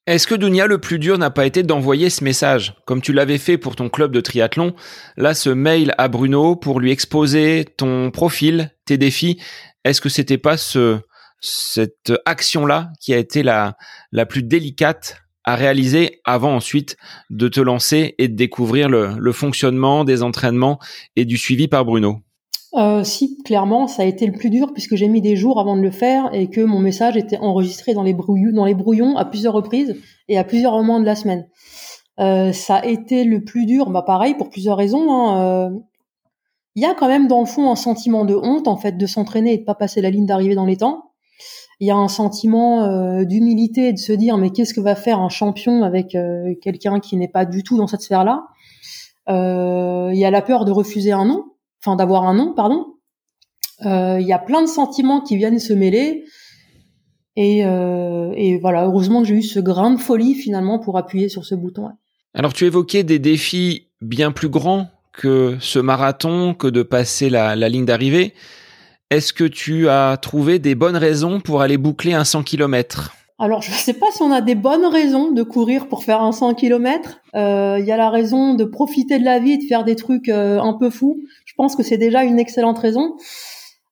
Est-ce que Dunia, le plus dur n'a pas été d'envoyer ce message, comme tu l'avais fait pour ton club de triathlon, là ce mail à Bruno pour lui exposer ton profil, tes défis, est-ce que c'était pas ce, cette action-là qui a été la, la plus délicate à réaliser avant ensuite de te lancer et de découvrir le, le fonctionnement des entraînements et du suivi par Bruno? Euh, si, clairement, ça a été le plus dur puisque j'ai mis des jours avant de le faire et que mon message était enregistré dans les brouillons, à plusieurs reprises et à plusieurs moments de la semaine. Euh, ça a été le plus dur, bah pareil pour plusieurs raisons. Hein, euh. Il y a quand même dans le fond un sentiment de honte en fait de s'entraîner et de pas passer la ligne d'arrivée dans les temps. Il y a un sentiment euh, d'humilité de se dire mais qu'est-ce que va faire un champion avec quelqu'un qui n'est pas du tout dans cette sphère-là? Il y a la peur de refuser un nom enfin d'avoir un nom, pardon. Euh, il y a plein de sentiments qui viennent se mêler. Et, euh, et voilà, heureusement que j'ai eu ce grain de folie finalement pour appuyer sur ce bouton. Alors tu évoquais des défis bien plus grands que ce marathon, que de passer la, la ligne d'arrivée. Est-ce que tu as trouvé des bonnes raisons pour aller boucler un 100 km alors, je ne sais pas si on a des bonnes raisons de courir pour faire un 100 km. Euh, il y a la raison de profiter de la vie et de faire des trucs euh, un peu fous. Je pense que c'est déjà une excellente raison.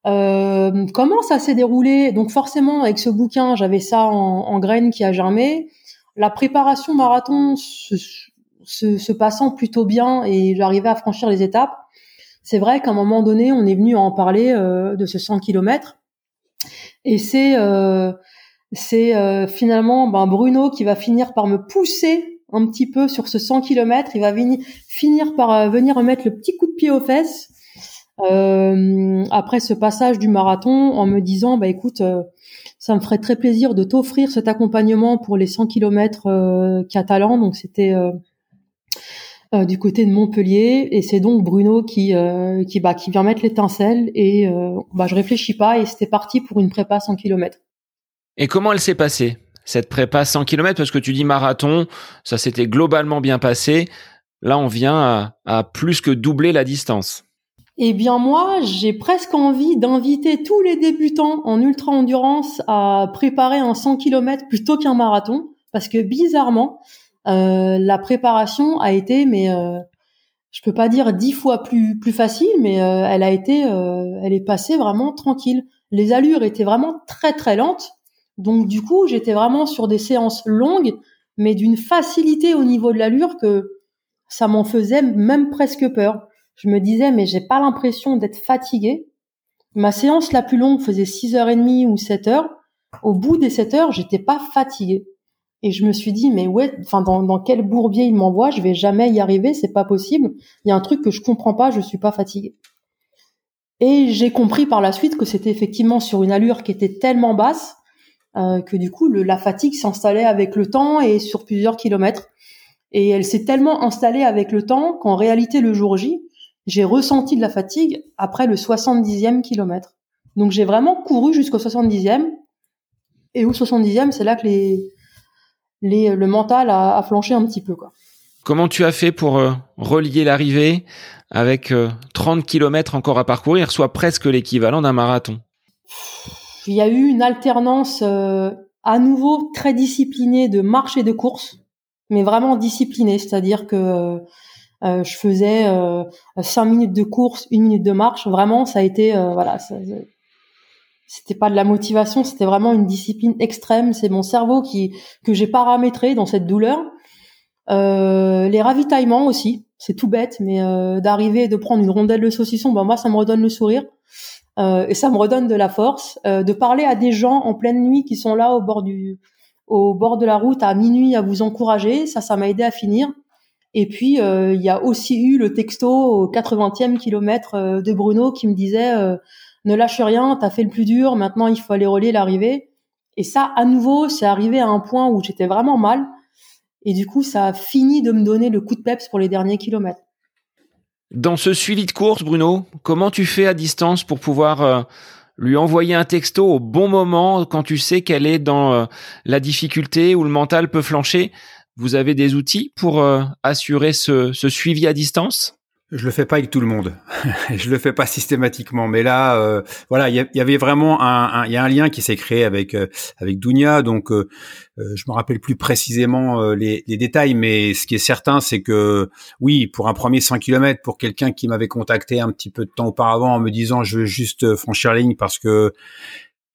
Euh, comment ça s'est déroulé? Donc forcément, avec ce bouquin, j'avais ça en, en graines qui a germé. La préparation marathon se, se, se passant plutôt bien et j'arrivais à franchir les étapes. C'est vrai qu'à un moment donné, on est venu en parler de ce 100 km. Et c'est c'est euh, finalement ben, Bruno qui va finir par me pousser un petit peu sur ce 100 km. Il va finir par euh, venir remettre le petit coup de pied aux fesses euh, après ce passage du marathon en me disant bah écoute ça me ferait très plaisir de t'offrir cet accompagnement pour les 100 km catalans. Donc c'était du côté de Montpellier. Et c'est donc Bruno qui qui bah qui vient mettre l'étincelle. Et bah je réfléchis pas. Et c'était parti pour une prépa 100 km. Et comment elle s'est passée, cette prépa 100 km Parce que tu dis marathon, ça s'était globalement bien passé. Là, on vient à, plus que doubler la distance. Eh bien moi, j'ai presque envie d'inviter tous les débutants en ultra-endurance à préparer un 100 km plutôt qu'un marathon, parce que bizarrement, euh, la préparation a été, mais euh, je peux pas dire dix fois plus facile, mais euh, elle a été, euh, elle est passée vraiment tranquille. Les allures étaient vraiment très très lentes, donc du coup, j'étais vraiment sur des séances longues, mais d'une facilité au niveau de l'allure que ça m'en faisait même presque peur. Je me disais, mais j'ai pas l'impression d'être fatiguée. Ma séance la plus longue faisait 6h30 ou 7 heures. Au bout des 7 heures, j'étais pas fatiguée. Et je me suis dit, mais ouais, enfin, dans, dans quel bourbier il m'envoie, je vais jamais y arriver, c'est pas possible. Il y a un truc que je comprends pas, je suis pas fatiguée. Et j'ai compris par la suite que c'était effectivement sur une allure qui était tellement basse euh, que du coup le, la fatigue s'installait avec le temps et sur plusieurs kilomètres. Et elle s'est tellement installée avec le temps qu'en réalité le jour J, j'ai ressenti de la fatigue après le 70e kilomètre. Donc j'ai vraiment couru jusqu'au 70e. Et au 70e, c'est là que les, les, le mental a, a, flanché un petit peu. Quoi. Comment tu as fait pour euh, relier l'arrivée avec 30 euh, km encore à parcourir, soit presque l'équivalent d'un marathon? Il y a eu une alternance euh, à nouveau très disciplinée de marche et de course, mais vraiment disciplinée, c'est-à-dire que euh, je faisais euh, cinq minutes de course, une minute de marche. Vraiment, ça a été voilà, c'était pas de la motivation, c'était vraiment une discipline extrême. C'est mon cerveau qui que j'ai paramétré dans cette douleur. les ravitaillements aussi, c'est tout bête, mais d'arriver et de prendre une rondelle de saucisson, ben moi ça me redonne le sourire. Et ça me redonne de la force de parler à des gens en pleine nuit qui sont là au bord du au bord de la route à minuit à vous encourager. Ça, ça m'a aidé à finir. Et puis, il y a aussi eu le texto au 80e kilomètre de Bruno qui me disait ne lâche rien, t'as fait le plus dur, maintenant il faut aller relier l'arrivée. Et ça, à nouveau, c'est arrivé à un point où j'étais vraiment mal. Et du coup, ça a fini de me donner le coup de peps pour les derniers kilomètres. Dans ce suivi de course, Bruno, comment tu fais à distance pour pouvoir euh, lui envoyer un texto au bon moment quand tu sais qu'elle est dans euh, la difficulté ou le mental peut flancher? Vous avez des outils pour euh, assurer ce suivi à distance? Je le fais pas avec tout le monde. je le fais pas systématiquement. Mais là, euh, voilà, il y, avait vraiment un, il y a un lien qui s'est créé avec euh, avec Dounia. Donc, euh, je me rappelle plus précisément les, les, détails, mais ce qui est certain, c'est que oui, pour un premier 100 km, pour quelqu'un qui m'avait contacté un petit peu de temps auparavant en me disant je veux juste franchir la ligne parce que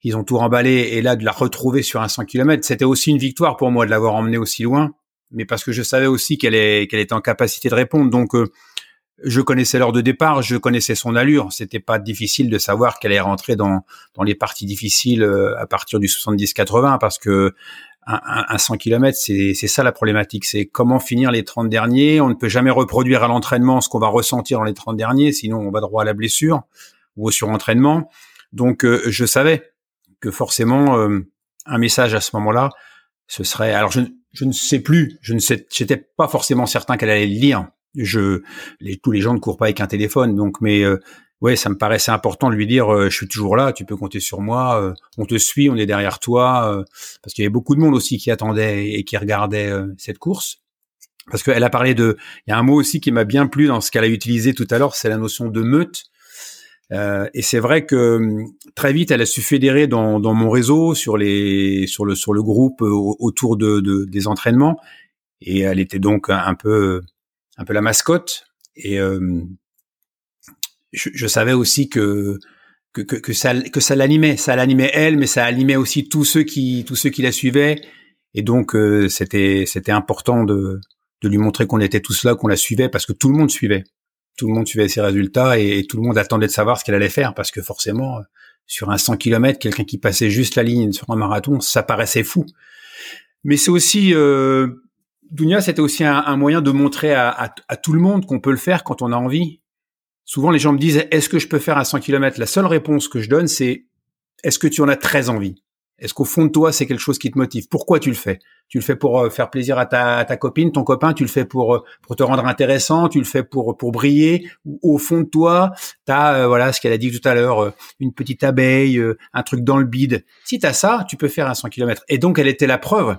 ils ont tout remballé et là de la retrouver sur un 100 km, c'était aussi une victoire pour moi de l'avoir emmené aussi loin, mais parce que je savais aussi qu'elle est qu'elle était en capacité de répondre. Donc je connaissais l'heure de départ, je connaissais son allure. C'était pas difficile de savoir qu'elle allait rentrer dans, dans les parties difficiles euh, à partir du 70-80 parce que un, un 100 km, c'est ça la problématique. C'est comment finir les 30 derniers. On ne peut jamais reproduire à l'entraînement ce qu'on va ressentir dans les 30 derniers, sinon on va droit à la blessure ou au surentraînement. Donc euh, je savais que forcément euh, un message à ce moment-là, ce serait. Alors je, je ne sais plus, je ne sais, j'étais pas forcément certain qu'elle allait le lire je les, tous les gens ne courent pas avec un téléphone donc mais euh, ouais ça me paraissait important de lui dire euh, je suis toujours là tu peux compter sur moi euh, on te suit on est derrière toi parce qu'il y avait beaucoup de monde aussi qui attendait et qui regardait cette course. Parce qu'elle a parlé de il y a un mot aussi qui m'a bien plu dans ce qu'elle a utilisé tout à l'heure c'est la notion de meute. Et c'est vrai que hum, très vite, elle a su fédérer dans, dans mon réseau sur les sur le sur le groupe autour de, de, des entraînements. Et elle était donc un peu un peu la mascotte. Et euh, je, je, savais aussi que que, que, que ça que ça l'animait, ça l'animait elle, mais ça animait aussi tous ceux qui tous ceux qui la suivaient. Et donc euh, c'était c'était important de de lui montrer qu'on était tous là, qu'on la suivait, parce que tout le monde suivait, tout le monde suivait ses résultats et, tout le monde attendait de savoir ce qu'elle allait faire, parce que forcément sur un 100 km, quelqu'un qui passait juste la ligne sur un marathon, ça paraissait fou. Mais c'est aussi euh, Dounia, c'était aussi un, moyen de montrer à, tout le monde qu'on peut le faire quand on a envie. Souvent, les gens me disent Est-ce que je peux faire à 100 km La seule réponse que je donne, c'est Est-ce que tu en as très envie? Est-ce qu'au fond de toi, c'est quelque chose qui te motive? Pourquoi tu le fais? Tu le fais pour euh, faire plaisir à ta, copine, ton copain? Tu le fais pour euh, pour te rendre intéressant? Tu le fais pour pour briller? Ou au fond de toi, t'as euh, voilà ce qu'elle a dit tout à l'heure, une petite abeille, un truc dans le bide. Si t'as ça, tu peux faire un 100 km. Et donc, elle était la preuve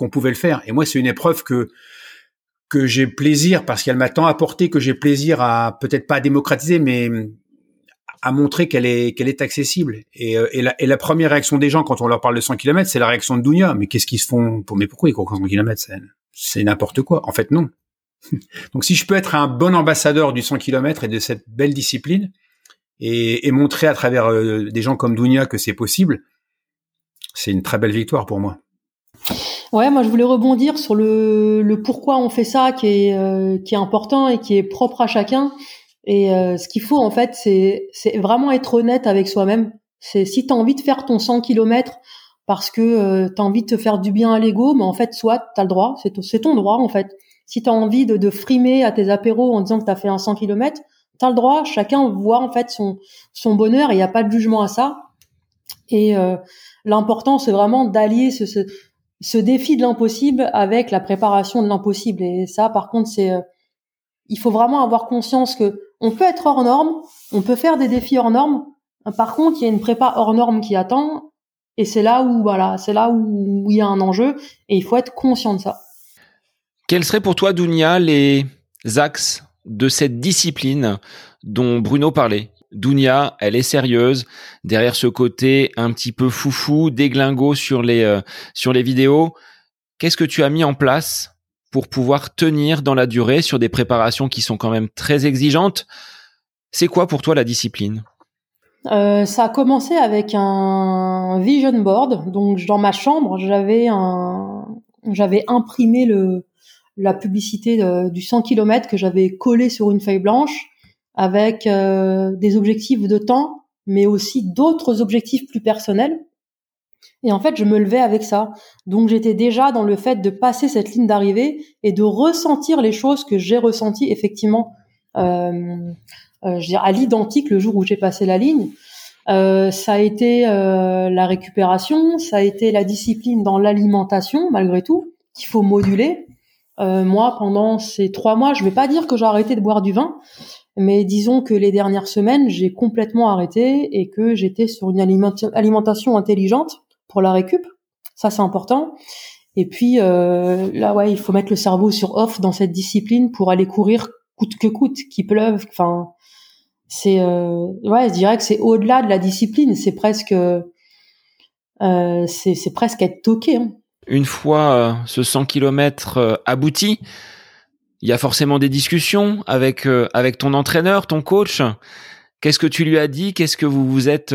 qu'on pouvait le faire. Et moi, c'est une épreuve que que j'ai plaisir parce qu'elle m'a tant apporté que j'ai plaisir à peut-être pas à démocratiser, mais à montrer qu'elle est qu'elle est accessible. Et, euh, et, la, et, la, première réaction des gens quand on leur parle de 100 km, c'est la réaction de Dounia. Mais qu'est-ce qu'ils se font? Pour Mais pourquoi ils courent 100 km C'est n'importe quoi. En fait, non. Donc, si je peux être un bon ambassadeur du 100 km et de cette belle discipline et, et montrer à travers euh, des gens comme Dounia que c'est possible, c'est une très belle victoire pour moi. Ouais, moi je voulais rebondir sur le, le pourquoi on fait ça, qui est euh, qui est important et qui est propre à chacun. Et euh, ce qu'il faut en fait, c'est vraiment être honnête avec soi-même. C'est si tu as envie de faire ton 100 km parce que euh, tu as envie de te faire du bien à l'ego, mais en fait soit tu as le droit, c'est ton droit en fait. Si tu as envie de, de frimer à tes apéros en disant que tu as fait un 100 km, tu as le droit, chacun voit en fait son son bonheur, il n'y a pas de jugement à ça. Et l'important c'est vraiment d'allier ce, ce ce défi de l'impossible avec la préparation de l'impossible. Et ça, par contre, c'est, euh, il faut vraiment avoir conscience que on peut être hors norme, on peut faire des défis hors norme. Par contre, il y a une prépa hors norme qui attend. Et c'est là où, voilà, c'est là où il y a un enjeu. Et il faut être conscient de ça. Quels seraient pour toi, Dounia, les axes de cette discipline dont Bruno parlait? Dounia, elle est sérieuse. Derrière ce côté un petit peu foufou, déglingo sur les euh, sur les vidéos, qu'est-ce que tu as mis en place pour pouvoir tenir dans la durée sur des préparations qui sont quand même très exigeantes? C'est quoi pour toi la discipline? Euh, ça a commencé avec un vision board. Donc dans ma chambre, j'avais un, j'avais imprimé le la publicité du 100 km que j'avais collé sur une feuille blanche avec euh, des objectifs de temps mais aussi d'autres objectifs plus personnels. Et en fait, je me levais avec ça. Donc j'étais déjà dans le fait de passer cette ligne d'arrivée et de ressentir les choses que j'ai ressenties effectivement euh, euh, je à l'identique le jour où j'ai passé la ligne. Ça a été la récupération, ça a été la discipline dans l'alimentation malgré tout qu'il faut moduler. Moi, pendant ces trois mois, je vais pas dire que j'ai arrêté de boire du vin, mais disons que les dernières semaines, j'ai complètement arrêté et que j'étais sur une alimentation intelligente pour la récup. Ça, c'est important. Et puis euh, là, ouais, il faut mettre le cerveau sur off dans cette discipline pour aller courir coûte que coûte, qu'il pleuve. Enfin, c'est euh, ouais, je dirais que c'est au-delà de la discipline. C'est presque euh, c'est presque être toqué. Hein. Une fois ce 100 km abouti, il y a forcément des discussions avec euh, avec ton entraîneur, ton coach. Qu'est-ce que tu lui as dit? Qu'est-ce que vous vous êtes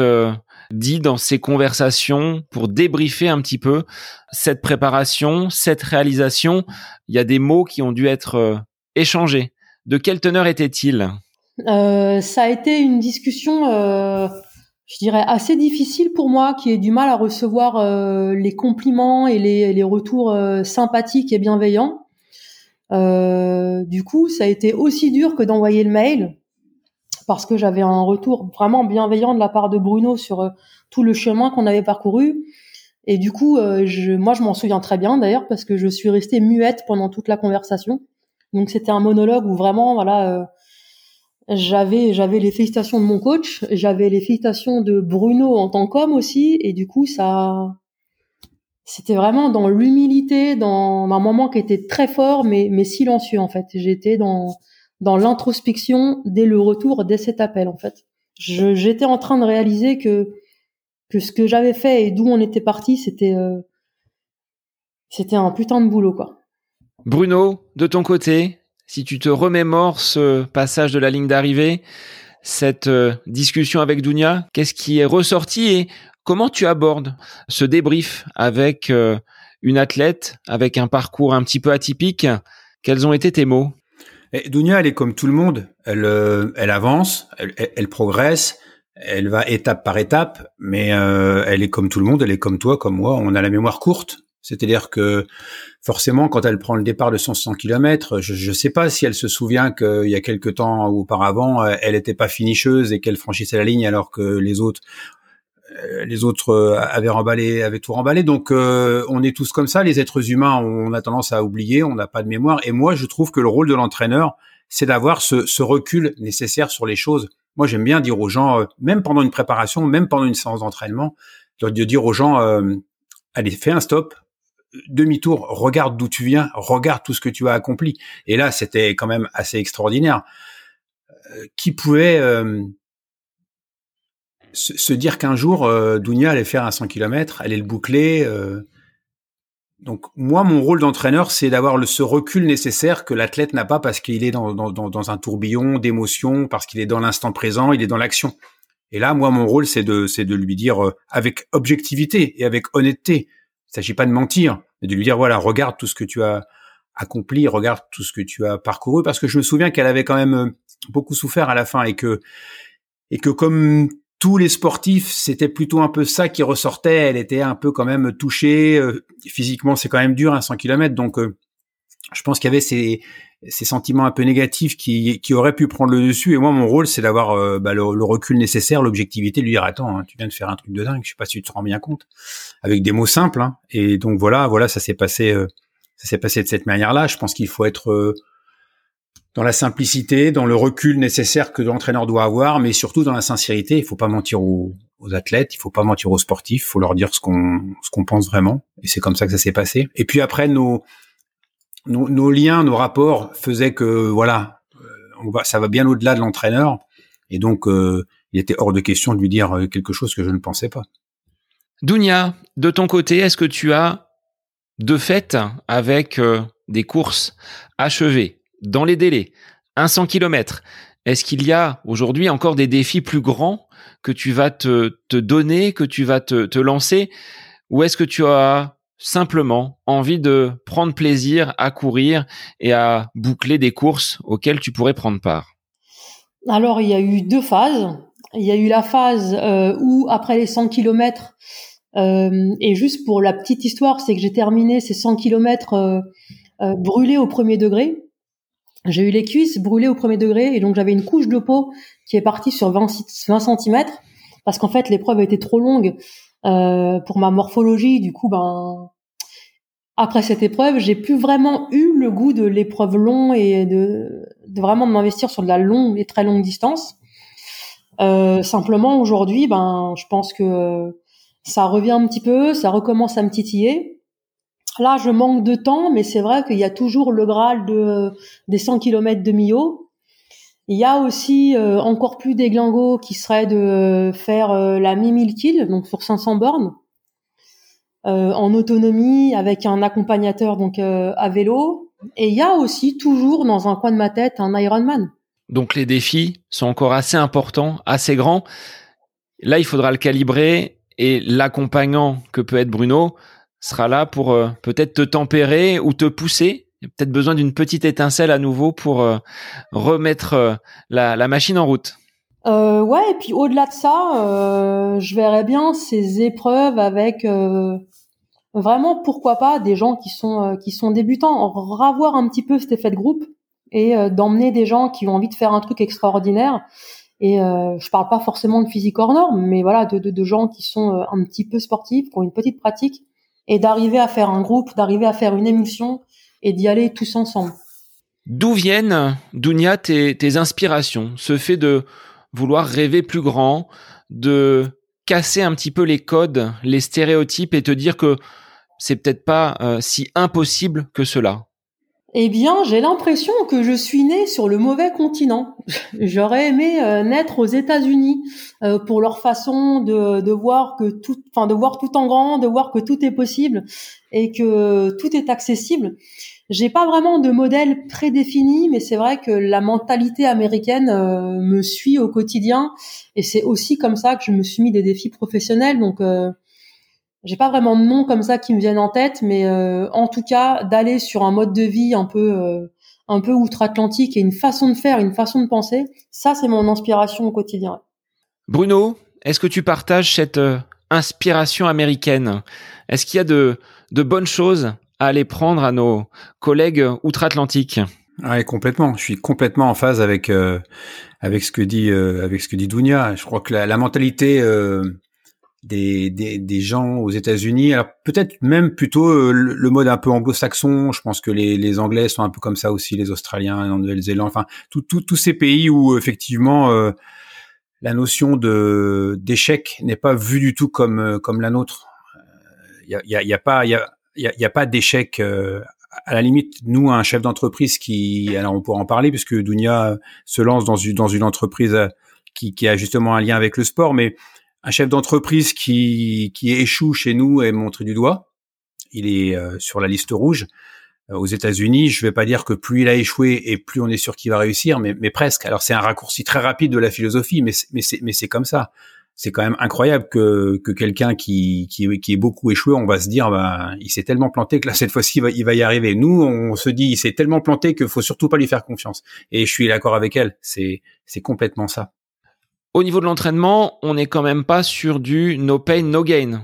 dit dans ces conversations pour débriefer un petit peu cette préparation, cette réalisation? Il y a des mots qui ont dû être échangés. De quelle teneur était-il euh, Ça a été une discussion, euh, je dirais, assez difficile pour moi, qui ai du mal à recevoir euh, les compliments et les, les retours euh, sympathiques et bienveillants. Euh, du coup, ça a été aussi dur que d'envoyer le mail, parce que j'avais un retour vraiment bienveillant de la part de Bruno sur tout le chemin qu'on avait parcouru. Et du coup, je, moi, je m'en souviens très bien d'ailleurs, parce que je suis restée muette pendant toute la conversation. Donc c'était un monologue où vraiment, voilà, euh, j'avais j'avais les félicitations de mon coach, j'avais les félicitations de Bruno en tant qu'homme aussi, et du coup ça, c'était vraiment dans l'humilité, dans un moment qui était très fort mais silencieux en fait. J'étais dans dans l'introspection dès le retour, dès cet appel en fait. J'étais en train de réaliser que que ce que j'avais fait et d'où on était parti, c'était euh, c'était un putain de boulot quoi. Bruno, de ton côté, si tu te remémores ce passage de la ligne d'arrivée, cette euh, discussion avec Dounia, qu'est-ce qui est ressorti et comment tu abordes ce débrief avec euh, une athlète, avec un parcours un petit peu atypique? Quels ont été tes mots? Et Dounia, elle est comme tout le monde. Elle, euh, elle avance, elle, progresse, elle va étape par étape, mais elle est comme tout le monde. Elle est comme toi, comme moi. On a la mémoire courte. C'est-à-dire que forcément, quand elle prend le départ de 100 km, je ne sais pas si elle se souvient qu'il y a quelque temps auparavant, euh, elle n'était pas finicheuse et qu'elle franchissait la ligne alors que les autres euh, les autres euh, avaient remballé, avaient tout remballé. Donc, on est tous comme ça. Les êtres humains, on a tendance à oublier, on n'a pas de mémoire. Et moi, je trouve que le rôle de l'entraîneur, c'est d'avoir ce, ce, recul nécessaire sur les choses. Moi, j'aime bien dire aux gens, même pendant une préparation, même pendant une séance d'entraînement, de dire aux gens, allez, fais un stop, demi-tour, regarde d'où tu viens, regarde tout ce que tu as accompli. Et là, c'était quand même assez extraordinaire. Euh, qui pouvait euh, se, dire qu'un jour, euh, allait faire un 100 km, allait le boucler. Euh. donc moi, mon rôle d'entraîneur, c'est d'avoir ce recul nécessaire que l'athlète n'a pas parce qu'il est dans, un tourbillon d'émotions, parce qu'il est dans l'instant présent, il est dans l'action. Et là, moi, mon rôle, c'est de, lui dire avec objectivité et avec honnêteté, il s'agit pas de mentir, mais de lui dire voilà, regarde tout ce que tu as accompli, regarde tout ce que tu as parcouru, parce que je me souviens qu'elle avait quand même euh, beaucoup souffert à la fin et que comme tous les sportifs, c'était plutôt un peu ça qui ressortait. Elle était un peu quand même touchée euh, physiquement, c'est quand même dur, un 100 km, donc euh, je pense qu'il y avait ces, sentiments un peu négatifs qui, auraient pu prendre le dessus. Et moi, mon rôle, c'est d'avoir euh, bah, le, recul nécessaire, l'objectivité, de lui dire attends, hein, tu viens de faire un truc de dingue, je sais pas si tu te rends bien compte, avec des mots simples. Hein. Et donc voilà, voilà, ça s'est passé, ça s'est passé de cette manière-là. Je pense qu'il faut être dans la simplicité, dans le recul nécessaire que l'entraîneur doit avoir, mais surtout dans la sincérité. Il faut pas mentir aux, athlètes, il faut pas mentir aux sportifs, il faut leur dire ce qu'on ce qu'on pense vraiment. Et c'est comme ça que ça s'est passé. Et puis après nos nos, liens, nos rapports faisaient que voilà, euh, on va, ça va bien au-delà de l'entraîneur, et donc euh, il était hors de question de lui dire euh, quelque chose que je ne pensais pas. Dounia, de ton côté, est-ce que tu as de fait avec des courses achevées dans les délais, un 100 km Est-ce qu'il y a aujourd'hui encore des défis plus grands que tu vas te, donner, que tu vas te, te lancer? Ou est-ce que tu as simplement envie de prendre plaisir à courir et à boucler des courses auxquelles tu pourrais prendre part? Alors, il y a eu deux phases. il y a eu la phase où après les 100 km, et juste pour la petite histoire, c'est que j'ai terminé ces 100 km brûlés au premier degré. J'ai eu les cuisses brûlées au premier degré et donc j'avais une couche de peau qui est partie sur 20, 20 cm parce qu'en fait l'épreuve était trop longue euh, pour ma morphologie. Du coup, ben après cette épreuve, j'ai plus vraiment eu le goût de l'épreuve longue et de, de vraiment de m'investir sur de la longue et très longue distance. Euh, simplement aujourd'hui, ben je pense que ça revient un petit peu, ça recommence à me titiller. Là, je manque de temps, mais c'est vrai qu'il y a toujours le Graal de, des 100 km de Millau. Il y a aussi euh, encore plus des glingos qui serait de faire euh, la mi-1000 kills, donc sur 500 bornes, euh, en autonomie avec un accompagnateur donc à vélo. Et il y a aussi toujours dans un coin de ma tête un Ironman. Donc les défis sont encore assez importants, assez grands. Là, il faudra le calibrer et l'accompagnant que peut être Bruno, sera là pour euh, peut-être te tempérer ou te pousser. Peut-être besoin d'une petite étincelle à nouveau pour euh, remettre euh, la, machine en route. Ouais, et puis au-delà de ça, je verrais bien ces épreuves avec vraiment, pourquoi pas, des gens qui sont qui sont débutants, ravoir un petit peu cet effet de groupe et d'emmener des gens qui ont envie de faire un truc extraordinaire. Et euh, je parle pas forcément de physique hors norme, mais voilà, de, de gens qui sont un petit peu sportifs, qui ont une petite pratique et d'arriver à faire un groupe, d'arriver à faire une émission et d'y aller tous ensemble. D'où viennent, Dounia, tes, tes inspirations? Ce fait de vouloir rêver plus grand, de casser un petit peu les codes, les stéréotypes et te dire que c'est peut-être pas euh, si impossible que cela? Eh bien, j'ai l'impression que je suis née sur le mauvais continent. J'aurais aimé euh, naître aux États-Unis euh, pour leur façon de, de voir que tout, enfin de voir tout en grand, de voir que tout est possible et que tout est accessible. J'ai pas vraiment de modèle prédéfini, mais c'est vrai que la mentalité américaine euh, me suit au quotidien et c'est aussi comme ça que je me suis mis des défis professionnels. Donc j'ai pas vraiment de nom comme ça qui me viennent en tête, mais euh, en tout cas d'aller sur un mode de vie un peu euh, un peu outre-Atlantique et une façon de faire, une façon de penser, ça c'est mon inspiration au quotidien. Bruno, est-ce que tu partages cette euh, inspiration américaine? Est-ce qu'il y a de de bonnes choses à aller prendre à nos collègues outre-Atlantique? Ouais, complètement. Je suis complètement en phase avec avec ce que dit avec ce que dit Dounia. Je crois que la, la mentalité des, des, des gens aux États-Unis. Alors peut-être même plutôt euh, le, mode un peu anglo-saxon. Je pense que les, les Anglais sont un peu comme ça aussi, les Australiens en Nouvelle-Zélande. Enfin, tous ces pays où effectivement euh, la notion de d'échec n'est pas vue du tout comme euh, comme la nôtre. Il y a, y, a, y a, pas il y a, y a, pas d'échec. à la limite, nous, un chef d'entreprise qui, alors on pourra en parler puisque Dunia se lance dans une dans une entreprise qui, qui a justement un lien avec le sport, mais un chef d'entreprise qui, qui échoue chez nous est montré du doigt. Il est euh, sur la liste rouge. Euh, aux États-Unis, je vais pas dire que plus il a échoué et plus on est sûr qu'il va réussir, mais, mais presque. Alors c'est un raccourci très rapide de la philosophie, mais, mais c'est mais c'est comme ça. C'est quand même incroyable que, que quelqu'un qui, qui, qui est beaucoup échoué, on va se dire, ben, il s'est tellement planté que là cette fois-ci il va, il va y arriver. Nous, on se dit, il s'est tellement planté qu'il faut surtout pas lui faire confiance. Et je suis d'accord avec elle. C'est c'est complètement ça. Au niveau de l'entraînement, on n'est quand même pas sur du no pain, no gain.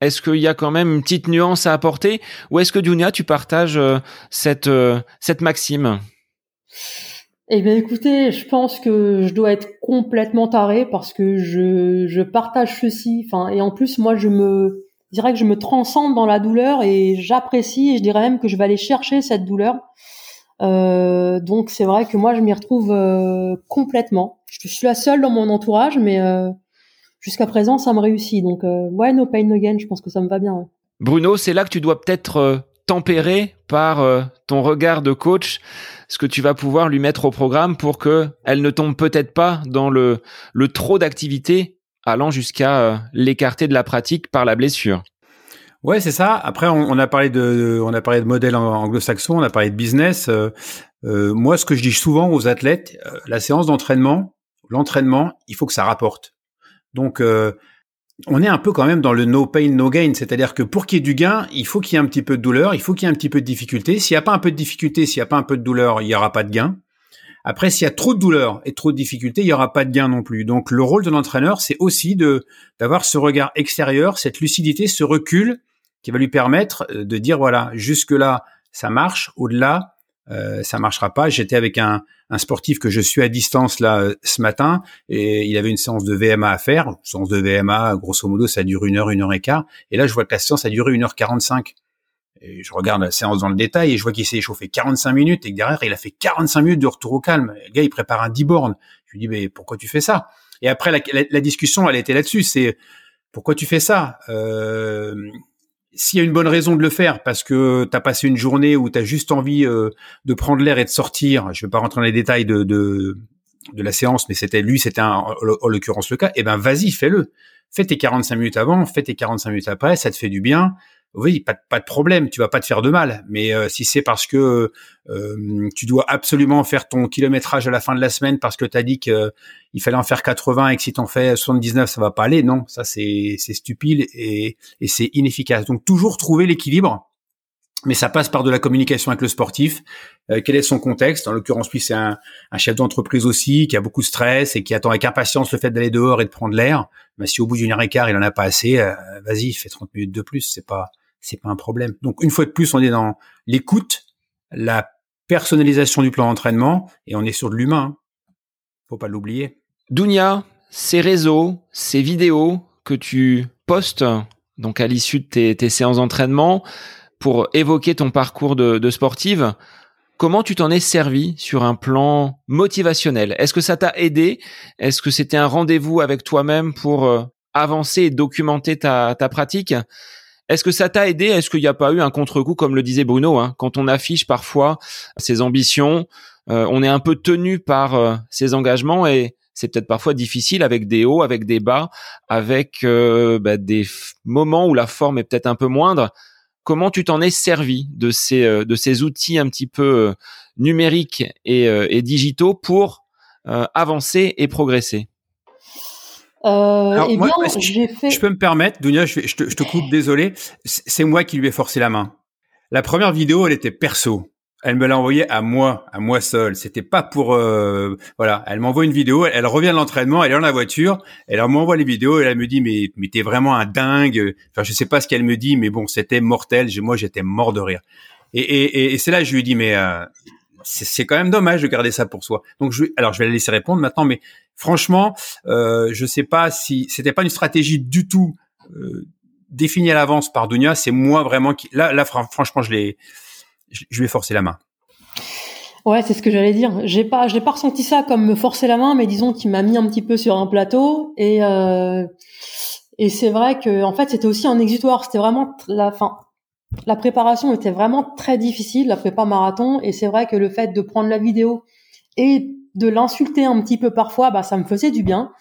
Est-ce qu'il y a quand même une petite nuance à apporter ou est-ce que Dunia, tu partages euh, cette, euh, cette maxime? Eh bien, écoutez, je pense que je dois être complètement taré parce que je, partage ceci. Enfin, et en plus, moi, je me dirais que je me transcende dans la douleur et j'apprécie et je dirais même que je vais aller chercher cette douleur. Euh, donc, c'est vrai que moi, je m'y retrouve complètement je suis la seule dans mon entourage, mais euh, jusqu'à présent, ça me réussit. Donc, euh, ouais, no pain, no gain, je pense que ça me va bien. Bruno, c'est là que tu dois peut-être euh, tempérer par ton regard de coach ce que tu vas pouvoir lui mettre au programme pour que elle ne tombe peut-être pas dans le, le trop d'activité allant jusqu'à l'écarter de la pratique par la blessure. Ouais, c'est ça. Après, on, a parlé de, on a parlé de modèle anglo-saxon, on a parlé de business. moi, ce que je dis souvent aux athlètes, la séance d'entraînement, l'entraînement, il faut que ça rapporte. Donc, euh, on est un peu quand même dans le no pain, no gain. C'est-à-dire que pour qu'il y ait du gain, il faut qu'il y ait un petit peu de douleur, il faut qu'il y ait un petit peu de difficulté. S'il n'y a pas un peu de difficulté, s'il n'y a pas un peu de douleur, il n'y aura pas de gain. Après, s'il y a trop de douleur et trop de difficultés, il y aura pas de gain non plus. Donc, le rôle de l'entraîneur, c'est aussi de d'avoir ce regard extérieur, cette lucidité, ce recul qui va lui permettre euh, de dire voilà, jusque là, ça marche. Au-delà, euh, ça marchera pas. J'étais avec un, un, sportif que je suis à distance là euh, ce matin et il avait une séance de VMA à faire. Séance de VMA, grosso modo, ça dure une heure, une heure et quart. Et là, je vois que la séance a duré une heure quarante-cinq. Et je regarde la séance dans le détail et je vois qu'il s'est échauffé 45 minutes et que derrière, il a fait 45 minutes de retour au calme. Le gars, il prépare un 10 bornes. Je lui dis, mais pourquoi tu fais ça? Et après, la, la, discussion, elle était là-dessus. C'est pourquoi tu fais ça? Euh, S'il y a une bonne raison de le faire, parce que tu as passé une journée où tu as juste envie euh, de prendre l'air et de sortir, je vais pas rentrer dans les détails de, de, de la séance, mais c'était lui, c'était en l'occurrence le cas, eh ben vas-y, fais-le. Fais tes 45 minutes avant, fais tes 45 minutes après, ça te fait du bien oui, pas, de problème, tu vas pas te faire de mal. Mais euh, si c'est parce que euh, tu dois absolument faire ton kilométrage à la fin de la semaine parce que tu as dit qu'il fallait en faire 80 et que si t'en fais 79, ça va pas aller, non, ça c'est stupide et, et c'est inefficace. Donc toujours trouver l'équilibre. Mais ça passe par de la communication avec le sportif. Euh, quel est son contexte? En l'occurrence, lui, c'est un, un, chef d'entreprise aussi qui a beaucoup de stress et qui attend avec impatience le fait d'aller dehors et de prendre l'air. Mais si au bout d'une heure et quart, il en a pas assez, vas-y, fais 30 minutes de plus. C'est pas c'est pas un problème. Donc une fois de plus, on est dans l'écoute, la personnalisation du plan d'entraînement et on est sur de l'humain. Faut pas l'oublier. Dounia, ces réseaux, ces vidéos que tu postes donc à l'issue de tes, séances d'entraînement pour évoquer ton parcours de, sportive, comment tu t'en es servi sur un plan motivationnel? Est-ce que ça t'a aidé? Est-ce que c'était un rendez-vous avec toi-même pour euh, avancer et documenter ta pratique? Est-ce que ça t'a aidé? Est-ce qu'il n'y a pas eu un contre-coup, comme le disait Bruno, hein, quand on affiche parfois ses ambitions, euh, on est un peu tenu par euh, ses engagements et c'est peut-être parfois difficile avec des hauts, avec des bas, avec euh, bah, des moments où la forme est peut-être un peu moindre. Comment tu t'en es servi de ces de ces outils un petit peu numériques et, et digitaux pour avancer et progresser? Euh, eh bien, j'ai fait. Je peux me permettre, Dunia, je, je, te, je te coupe, désolé. C'est moi qui lui ai forcé la main. La première vidéo, elle était perso. Elle me l'a envoyée à moi, à moi seul. C'était pas pour, euh, voilà. Elle m'envoie une vidéo. Elle revient de l'entraînement. Elle est dans la voiture. Elle m'envoie les vidéos. Et elle me dit, mais, mais t'es vraiment un dingue. Enfin, je sais pas ce qu'elle me dit, mais bon, c'était mortel. Moi, j'étais mort de rire. Et, et, et c'est là que je lui dis, mais euh, c'est quand même dommage de garder ça pour soi. Donc, je, alors, je vais la laisser répondre maintenant, mais franchement, euh, je sais pas si c'était pas une stratégie du tout euh, définie à l'avance par Dunia. C'est moi vraiment qui, là, là, franchement, je l'ai, je, lui ai forcé la main. Ouais, c'est ce que j'allais dire. J'ai pas, j'ai pas ressenti ça comme me forcer la main, mais disons qu'il m'a mis un petit peu sur un plateau et euh, et c'est vrai que en fait c'était aussi un exutoire. C'était vraiment la fin la préparation était vraiment très difficile, la prépa marathon, et c'est vrai que le fait de prendre la vidéo et de l'insulter un petit peu parfois, bah ça me faisait du bien.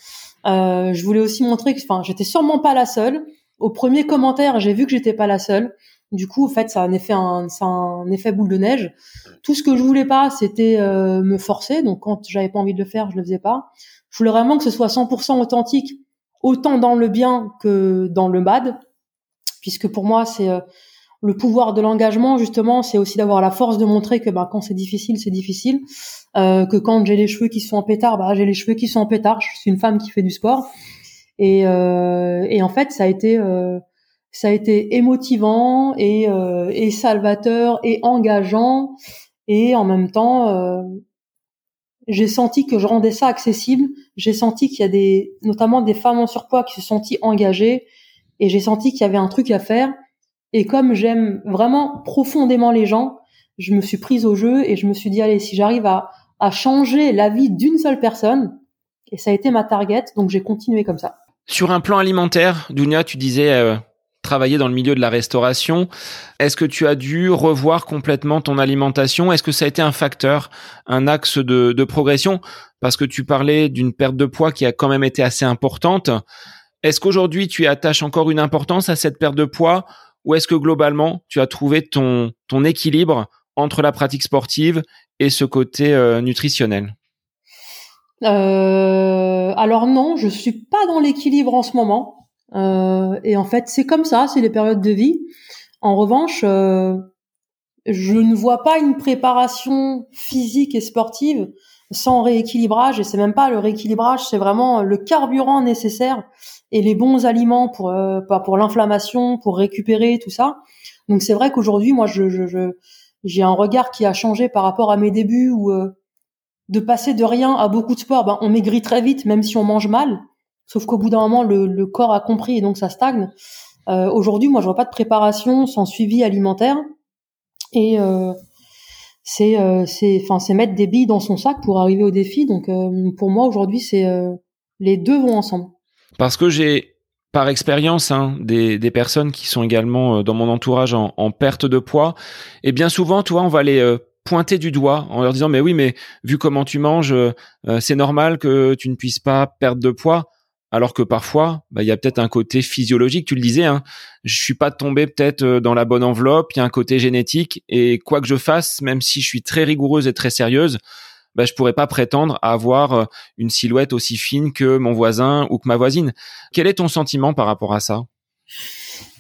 Euh, je voulais aussi montrer que, enfin, j'étais sûrement pas la seule. Au premier commentaire, j'ai vu que j'étais pas la seule. Du coup, en fait, ça a un effet, un, un effet boule de neige. Tout ce que je voulais pas, c'était euh, me forcer. Donc, quand j'avais pas envie de le faire, je le faisais pas. Je voulais vraiment que ce soit 100% authentique, autant dans le bien que dans le bad, puisque pour moi, c'est euh, le pouvoir de l'engagement, justement, c'est aussi d'avoir la force de montrer que bah, quand c'est difficile, c'est difficile. Euh, que quand j'ai les cheveux qui sont en pétard, bah, j'ai les cheveux qui sont en pétard. Je suis une femme qui fait du sport. Et, euh, et en fait, ça a été, euh, ça a été émotivant et, euh, et salvateur et engageant. Et en même temps, euh, j'ai senti que je rendais ça accessible. J'ai senti qu'il y a des, notamment des femmes en surpoids qui se sont engagées. Et j'ai senti qu'il y avait un truc à faire et comme j'aime vraiment profondément les gens, je me suis prise au jeu et je me suis dit, allez, si j'arrive à, à changer la vie d'une seule personne, et ça a été ma target, donc j'ai continué comme ça. Sur un plan alimentaire, Dunia, tu disais euh, travailler dans le milieu de la restauration. Est-ce que tu as dû revoir complètement ton alimentation? Est-ce que ça a été un facteur, un axe de, de progression? Parce que tu parlais d'une perte de poids qui a quand même été assez importante. Est-ce qu'aujourd'hui tu attaches encore une importance à cette perte de poids? Ou est-ce que globalement, tu as trouvé ton, équilibre entre la pratique sportive et ce côté euh, nutritionnel? Euh, Alors non, je suis pas dans l'équilibre en ce moment. Euh, et en fait, c'est comme ça, c'est les périodes de vie. En revanche, je ne vois pas une préparation physique et sportive sans rééquilibrage et c'est même pas le rééquilibrage, c'est vraiment le carburant nécessaire et les bons aliments pour euh, pour l'inflammation, pour récupérer tout ça. Donc c'est vrai qu'aujourd'hui, moi, je, je, j'ai un regard qui a changé par rapport à mes débuts où euh, de passer de rien à beaucoup de sport, ben, on maigrit très vite, même si on mange mal. Sauf qu'au bout d'un moment, le, le, corps a compris et donc ça stagne. Euh, aujourd'hui, moi, je vois pas de préparation sans suivi alimentaire et euh, c'est euh, c'est enfin c'est mettre des billes dans son sac pour arriver au défi. Donc euh, pour moi, aujourd'hui, c'est les deux vont ensemble. Parce que j'ai par expérience hein, des, des, personnes qui sont également dans mon entourage en, perte de poids et bien souvent toi on va les pointer du doigt en leur disant mais oui mais vu comment tu manges c'est normal que tu ne puisses pas perdre de poids alors que parfois, bah, il y a peut-être un côté physiologique. Tu le disais, hein, je suis pas tombé peut-être euh, dans la bonne enveloppe. Il y a un côté génétique et quoi que je fasse, même si je suis très rigoureuse et très sérieuse, bah, je pourrais pas prétendre avoir euh, une silhouette aussi fine que mon voisin ou que ma voisine. Quel est ton sentiment par rapport à ça?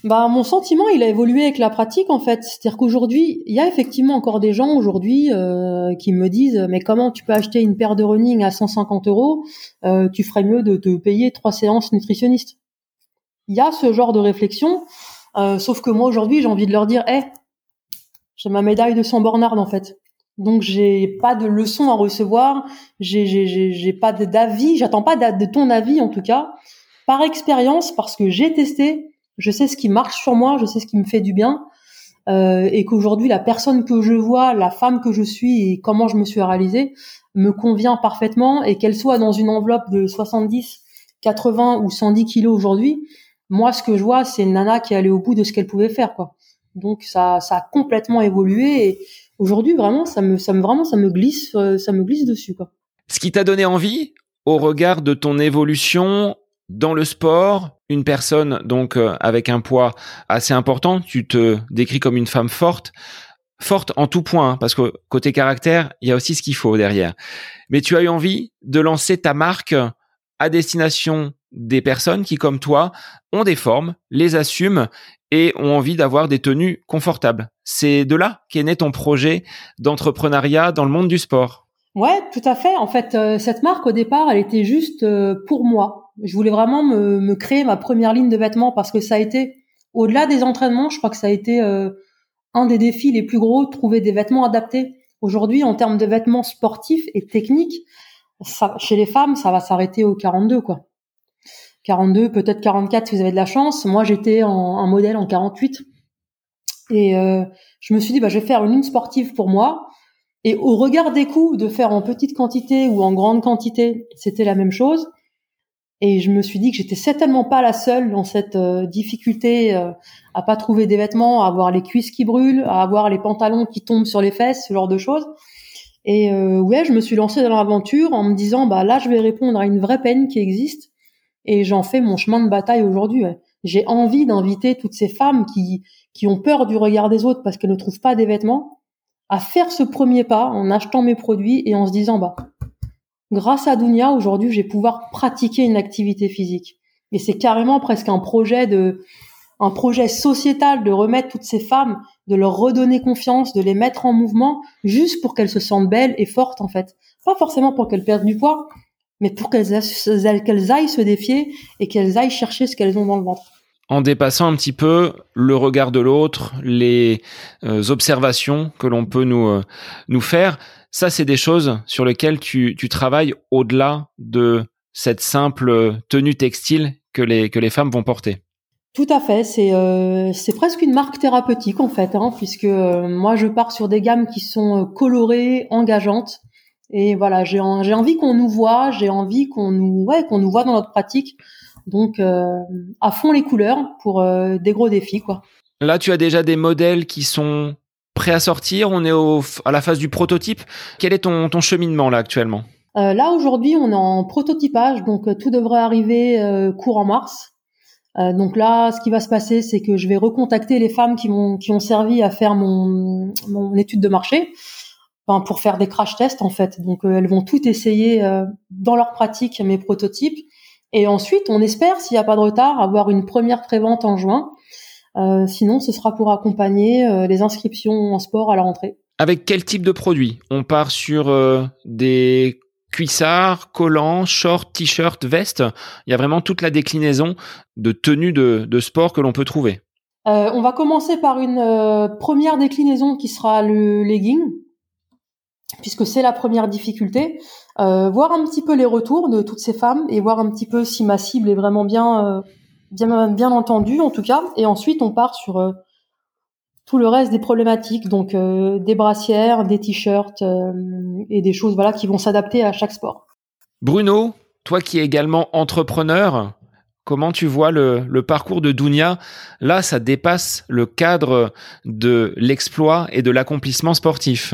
Bah, mon sentiment, il a évolué avec la pratique en fait. C'est-à-dire qu'aujourd'hui, il y a effectivement encore des gens aujourd'hui euh, qui me disent mais comment tu peux acheter une paire de running à 150 euros euh, Tu ferais mieux de te payer trois séances nutritionnistes? Il y a ce genre de réflexion, sauf que moi aujourd'hui, j'ai envie de leur dire, hé, j'ai ma médaille de 100 bornards en fait. Donc j'ai pas de leçons à recevoir, j'ai j'ai pas d'avis, j'attends pas de ton avis en tout cas. Par expérience, parce que j'ai testé, je sais ce qui marche sur moi, je sais ce qui me fait du bien, euh, et qu'aujourd'hui la personne que je vois, la femme que je suis et comment je me suis réalisée me convient parfaitement, et qu'elle soit dans une enveloppe de 70, 80 ou 110 kilos aujourd'hui, moi ce que je vois c'est une nana qui est allée au bout de ce qu'elle pouvait faire, quoi. Donc ça, ça a complètement évolué et aujourd'hui vraiment ça me, ça me vraiment ça me glisse, euh, ça me glisse dessus, quoi. Ce qui t'a donné envie, au regard de ton évolution dans le sport, une personne donc euh, avec un poids assez important, tu te décris comme une femme forte, forte en tout point, hein, parce que côté caractère, il y a aussi ce qu'il faut derrière. Mais tu as eu envie de lancer ta marque à destination des personnes qui, comme toi, ont des formes, les assument et ont envie d'avoir des tenues confortables. C'est de là qu'est né ton projet d'entrepreneuriat dans le monde du sport. Ouais, tout à fait. En fait, euh, cette marque au départ, elle était juste euh, pour moi je voulais vraiment me, me, créer ma première ligne de vêtements parce que ça a été, au-delà des entraînements, je crois que ça a été euh, un des défis les plus gros, trouver des vêtements adaptés. Aujourd'hui, en termes de vêtements sportifs et techniques, chez les femmes, ça va s'arrêter au 42, quoi. 42, peut-être 44 si vous avez de la chance. Moi, j'étais en un modèle en 48. Et euh, je me suis dit, bah, je vais faire une ligne sportive pour moi. Et au regard des coûts, de faire en petite quantité ou en grande quantité, c'était la même chose. Et je me suis dit que j'étais certainement pas la seule dans cette euh, difficulté euh, à pas trouver des vêtements, à avoir les cuisses qui brûlent, à avoir les pantalons qui tombent sur les fesses, ce genre de choses. Et euh, ouais, je me suis lancée dans l'aventure en me disant bah là je vais répondre à une vraie peine qui existe et j'en fais mon chemin de bataille aujourd'hui. J'ai envie d'inviter toutes ces femmes qui qui ont peur du regard des autres parce qu'elles ne trouvent pas des vêtements à faire ce premier pas en achetant mes produits et en se disant bah grâce à Dunia, aujourd'hui, je vais pouvoir pratiquer une activité physique. Et c'est carrément presque un projet de, un projet sociétal de remettre toutes ces femmes, de leur redonner confiance, de les mettre en mouvement, juste pour qu'elles se sentent belles et fortes, en fait. Pas forcément pour qu'elles perdent du poids, mais pour qu'elles aillent se défier et qu'elles aillent chercher ce qu'elles ont dans le ventre en dépassant un petit peu le regard de l'autre, les euh, observations que l'on peut nous euh, nous faire. Ça, c'est des choses sur lesquelles tu, tu travailles au-delà de cette simple tenue textile que les, que les femmes vont porter. Tout à fait, c'est euh, presque une marque thérapeutique en fait, hein, puisque euh, moi je pars sur des gammes qui sont colorées, engageantes, et voilà, j'ai j'ai envie qu'on nous voit, j'ai envie qu'on nous ouais qu'on nous voit dans notre pratique, donc à fond les couleurs pour des gros défis quoi. Là, tu as déjà des modèles qui sont prêt à sortir On est au, à la phase du prototype. Quel est ton, ton cheminement là actuellement? Euh, Là aujourd'hui, on est en prototypage, donc euh, tout devrait arriver euh, courant mars. Euh, donc là, ce qui va se passer, c'est que je vais recontacter les femmes qui m'ont qui ont servi à faire mon, mon étude de marché, enfin, pour faire des crash tests en fait. Donc elles vont tout essayer dans leur pratique mes prototypes. Et ensuite, on espère, s'il n'y a pas de retard, avoir une première prévente en juin sinon, ce sera pour accompagner les inscriptions en sport à la rentrée. Avec quel type de produit? On part sur des cuissards, collants, shorts, t-shirts, vestes? Il y a vraiment toute la déclinaison de tenues de, de sport que l'on peut trouver. Euh, on va commencer par une euh, première déclinaison qui sera le legging, puisque c'est la première difficulté. Euh, voir un petit peu les retours de toutes ces femmes et voir un petit peu si ma cible est vraiment bien, bien, bien entendue en tout cas. Et ensuite, on part sur tout le reste des problématiques, donc des brassières, des t-shirts et des choses voilà qui vont s'adapter à chaque sport. Bruno, toi qui es également entrepreneur, Comment tu vois le, parcours de Dounia? Là, ça dépasse le cadre de l'exploit et de l'accomplissement sportif.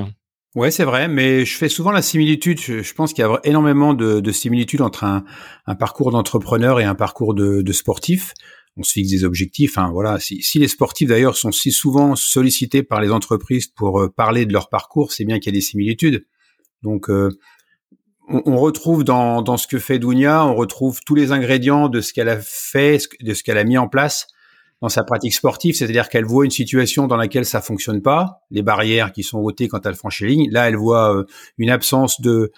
Ouais, c'est vrai, mais je fais souvent la similitude. Je, pense qu'il y a énormément de, similitudes entre un, parcours d'entrepreneur et un parcours de, sportif. On se fixe des objectifs. Hein, voilà. Si, les sportifs d'ailleurs sont si souvent sollicités par les entreprises pour euh, parler de leur parcours, c'est bien qu'il y a des similitudes. Donc, euh, on, retrouve dans, dans ce que fait Dounia, on retrouve tous les ingrédients de ce qu'elle a fait, de ce qu'elle a mis en place dans sa pratique sportive, c'est-à-dire qu'elle voit une situation dans laquelle ça fonctionne pas, les barrières qui sont ôtées quand elle franchit les lignes. Là, elle voit euh, une absence de,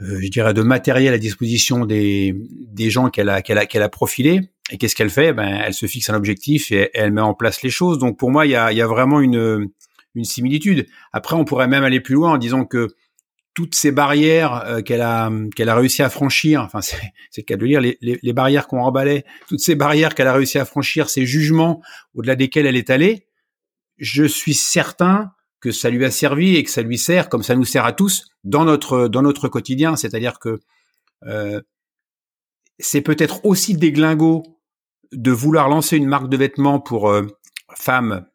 euh, je dirais, de matériel à disposition des, des gens qu'elle a, qu'elle a, qu'elle a profilés. Et qu'est-ce qu'elle fait? Ben, elle se fixe un objectif et, elle met en place les choses. Donc, pour moi, il y a, il y a vraiment une, une similitude. Après, on pourrait même aller plus loin en disant que toutes ces barrières euh, qu'elle a qu'elle a réussi à franchir, enfin c'est le cas de lire les, les, barrières qu'on emballait, toutes ces barrières qu'elle a réussi à franchir, ces jugements au-delà desquels elle est allée, je suis certain que ça lui a servi et que ça lui sert, comme ça nous sert à tous dans notre dans notre quotidien. C'est-à-dire que euh, c'est peut-être aussi déglingo de vouloir lancer une marque de vêtements pour euh, femmes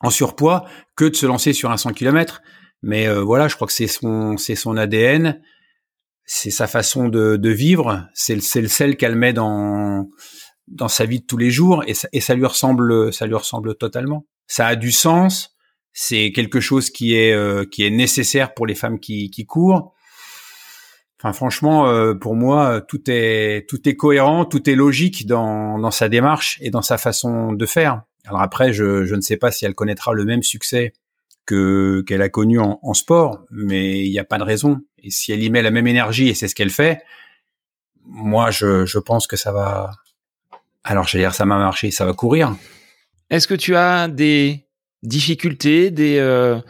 en surpoids que de se lancer sur un 100 km. Mais euh, voilà, je crois que c'est son, c'est son ADN, c'est sa façon de, de vivre, c'est le, c'est le sel qu'elle met dans dans sa vie de tous les jours et ça, et ça lui ressemble, ça lui ressemble totalement. Ça a du sens, c'est quelque chose qui est euh, qui est nécessaire pour les femmes qui, qui courent. Enfin, franchement, euh, pour moi, tout est tout est cohérent, tout est logique dans dans sa démarche et dans sa façon de faire. Alors après, je je ne sais pas si elle connaîtra le même succès que qu'elle a connu en, sport, mais il n'y a pas de raison. Et si elle y met la même énergie et c'est ce qu'elle fait, moi je, pense que ça va. Alors j'allais dire ça m'a marché, ça va courir. Est-ce que tu as des difficultés, des euh,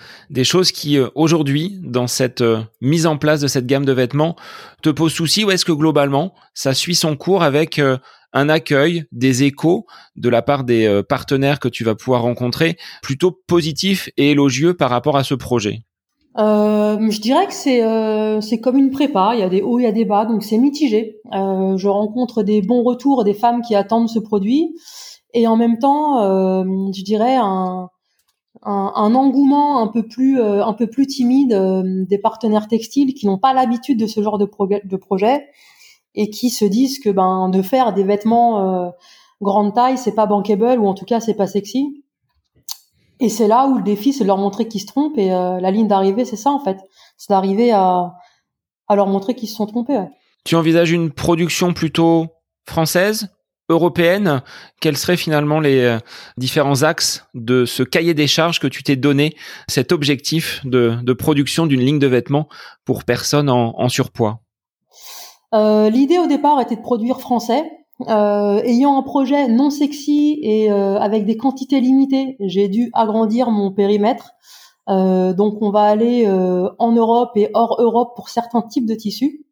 choses qui euh, aujourd'hui dans cette euh, mise en place de cette gamme de vêtements te posent souci ou est-ce que globalement ça suit son cours avec un accueil, des échos de la part des euh, partenaires que tu vas pouvoir rencontrer plutôt positif et élogieux par rapport à ce projet. Euh, je dirais que c'est euh, c'est comme une prépa, il y a des hauts, il y a des bas, donc c'est mitigé. je rencontre des bons retours des femmes qui attendent ce produit. Et en même temps, je dirais un, un, engouement un peu plus un peu plus timide des partenaires textiles qui n'ont pas l'habitude de ce genre de projet et qui se disent que ben de faire des vêtements euh, grande taille, c'est pas bankable ou en tout cas c'est pas sexy. Et c'est là où le défi, c'est de leur montrer qu'ils se trompent et euh, la ligne d'arrivée, c'est ça en fait, c'est d'arriver à leur montrer qu'ils se sont trompés. Tu envisages une production plutôt française, européenne? Quels seraient finalement les euh, différents axes de ce cahier des charges que tu t'es donné, cet objectif de, production d'une ligne de vêtements pour personnes en, surpoids? L'idée au départ était de produire français. Euh, ayant un projet non sexy et euh, avec des quantités limitées, j'ai dû agrandir mon périmètre. donc on va aller en Europe et hors Europe pour certains types de tissus.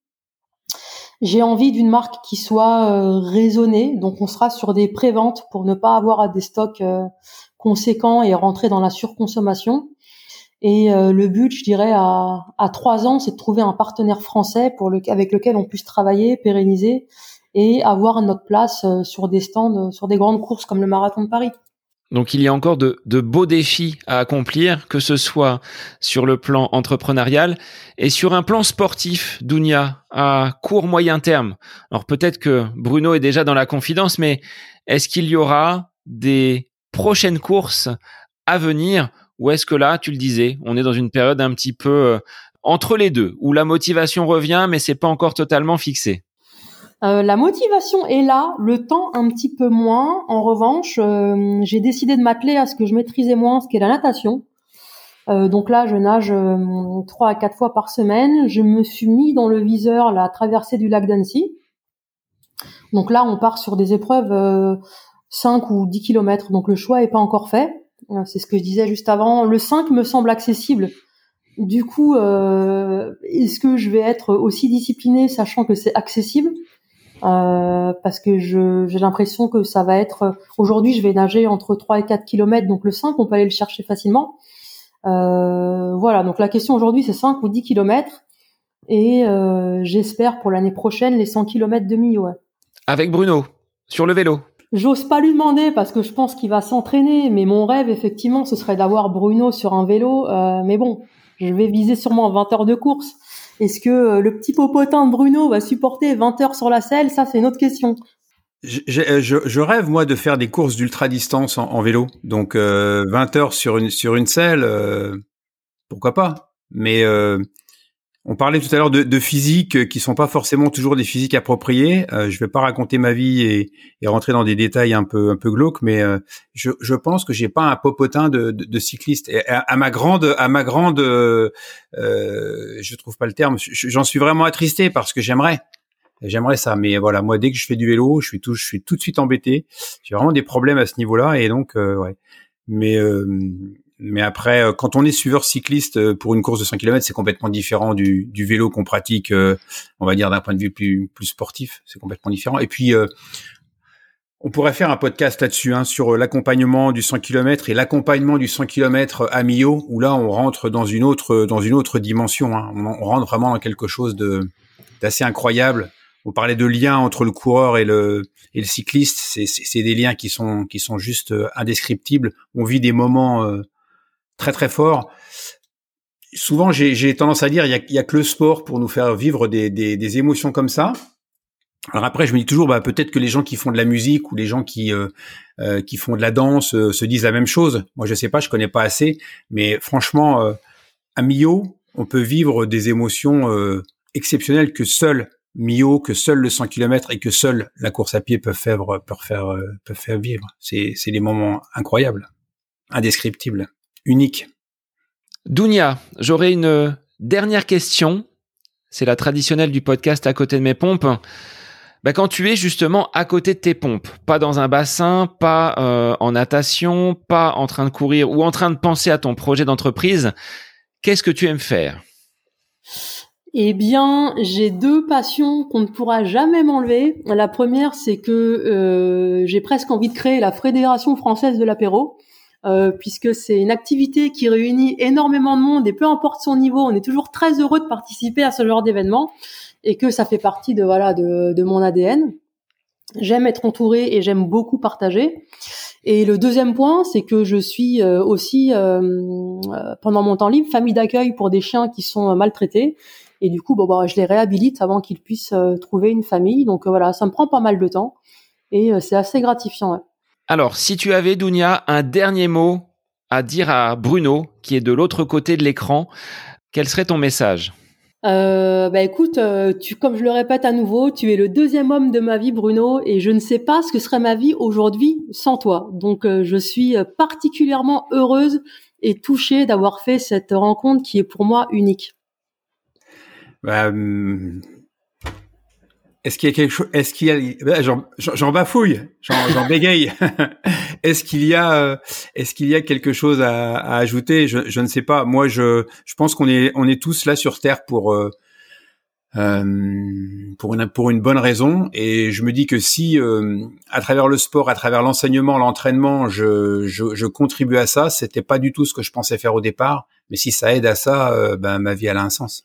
J'ai envie d'une marque qui soit raisonnée, donc on sera sur des préventes pour ne pas avoir des stocks conséquents et rentrer dans la surconsommation. Et euh, le but, je dirais, à, trois ans, c'est de trouver un partenaire français avec lequel on puisse travailler, pérenniser et avoir notre place euh, sur des stands, sur des grandes courses comme le marathon de Paris. Donc il y a encore de, de, beaux défis à accomplir, que ce soit sur le plan entrepreneurial et sur un plan sportif, Dounia, à court moyen terme. Alors peut-être que Bruno est déjà dans la confidence, mais est-ce qu'il y aura des prochaines courses à venir ou est-ce que là, tu le disais, on est dans une période un petit peu euh, entre les deux, où la motivation revient, mais c'est pas encore totalement fixé? Euh, la motivation est là, le temps un petit peu moins. En revanche, euh, j'ai décidé de m'atteler à ce que je maîtrisais moins, ce qui est la natation. Euh, donc là, je nage trois à quatre fois par semaine. Je me suis mis dans le viseur la traversée du lac d'Annecy. Donc là, on part sur des épreuves 5 ou 10 km, donc le choix est pas encore fait. C'est ce que je disais juste avant. Le 5 me semble accessible. Du coup, est-ce que je vais être aussi disciplinée sachant que c'est accessible? Euh, parce que j'ai l'impression que ça va être aujourd'hui je vais nager entre 3 et 4 km donc le 5 on peut aller le chercher facilement euh, voilà donc la question aujourd'hui c'est 5 ou 10 km et euh, j'espère pour l'année prochaine les 100 km demi ouais. avec Bruno sur le vélo J'ose pas lui demander parce que je pense qu'il va s'entraîner, mais mon rêve effectivement ce serait d'avoir Bruno sur un vélo. mais bon, je vais viser sûrement 20 heures de course. Est-ce que euh, le petit popotin de Bruno va supporter 20 heures sur la selle? Ça, c'est une autre question. Je, je, rêve moi de faire des courses d'ultra distance en, vélo, donc euh, 20 heures sur une sur une selle, euh, pourquoi pas? Mais euh, on parlait tout à l'heure de, de physiques qui sont pas forcément toujours des physiques appropriées. Euh, je vais pas raconter ma vie et, et, rentrer dans des détails un peu un peu glauques, mais euh, je, je, pense que j'ai pas un popotin de, de, de cycliste. Et à, ma grande à ma grande, euh, je trouve pas le terme. J'en suis vraiment attristé parce que j'aimerais. J'aimerais ça, mais voilà, moi dès que je fais du vélo, je suis tout, je suis tout de suite embêté. J'ai vraiment des problèmes à ce niveau-là, et donc euh, ouais. Mais euh, mais après, euh, quand on est suiveur cycliste euh, pour une course de 100 km, c'est complètement différent du, du vélo qu'on pratique, euh, on va dire d'un point de vue plus, plus sportif. C'est complètement différent. Et puis, on pourrait faire un podcast là-dessus, hein, sur l'accompagnement du 100 km et l'accompagnement du 100 km à Millau, où là, on rentre dans une autre, dans une autre dimension. Hein. On, rentre vraiment dans quelque chose de d'assez incroyable. On parlait de lien entre le coureur et le, et le cycliste. C'est des liens qui sont, qui sont juste indescriptibles. On vit des moments très très fort. Souvent, j'ai tendance à dire, il y a, a, que le sport pour nous faire vivre des, des, émotions comme ça. Alors après, je me dis toujours, bah, peut-être que les gens qui font de la musique ou les gens qui euh, euh qui font de la danse euh, se disent la même chose. Moi, je sais pas, je connais pas assez, mais franchement, à Millau, on peut vivre des émotions exceptionnelles que seul Millau, que seul le 100 km et que seul la course à pied peuvent faire, peuvent faire, peuvent faire vivre. C'est des moments incroyables, indescriptibles unique. Dounia, j'aurais une dernière question. C'est la traditionnelle du podcast à côté de mes pompes. Bah, quand tu es justement à côté de tes pompes, pas dans un bassin, pas euh, en natation, pas en train de courir ou en train de penser à ton projet d'entreprise, qu'est-ce que tu aimes faire? Eh bien, j'ai deux passions qu'on ne pourra jamais m'enlever. La première, c'est que euh, j'ai presque envie de créer la Fédération française de l'apéro. Euh, puisque c'est une activité qui réunit énormément de monde et peu importe son niveau, on est toujours très heureux de participer à ce genre d'événement et que ça fait partie de voilà de, de mon ADN. J'aime être entouré et j'aime beaucoup partager. Et le deuxième point, c'est que je suis euh, aussi euh, pendant mon temps libre famille d'accueil pour des chiens qui sont maltraités. Et du coup, bon, bah, je les réhabilite avant qu'ils puissent trouver une famille. Donc voilà, ça me prend pas mal de temps et c'est assez gratifiant. Ouais. Alors, si tu avais, Dounia, un dernier mot à dire à Bruno, qui est de l'autre côté de l'écran, quel serait ton message? Euh, bah écoute, euh, tu, comme je le répète à nouveau, tu es le deuxième homme de ma vie, Bruno, et je ne sais pas ce que serait ma vie aujourd'hui sans toi. Donc, euh, je suis particulièrement heureuse et touchée d'avoir fait cette rencontre qui est pour moi unique. Bah, hum, est-ce qu'il y a quelque chose Est-ce qu'il y a ben, J'en bafouille, j'en bégaye. est-ce qu'il y a euh, Est-ce qu'il y a quelque chose à, à ajouter? Je, je, ne sais pas. Moi, je je pense qu'on est on est tous là sur terre pour euh, euh, pour une pour une bonne raison. Et je me dis que si euh, à travers le sport, à travers l'enseignement, l'entraînement, je, je, je contribue à ça, c'était pas du tout ce que je pensais faire au départ. Mais si ça aide à ça, euh, ben ma vie elle a un sens.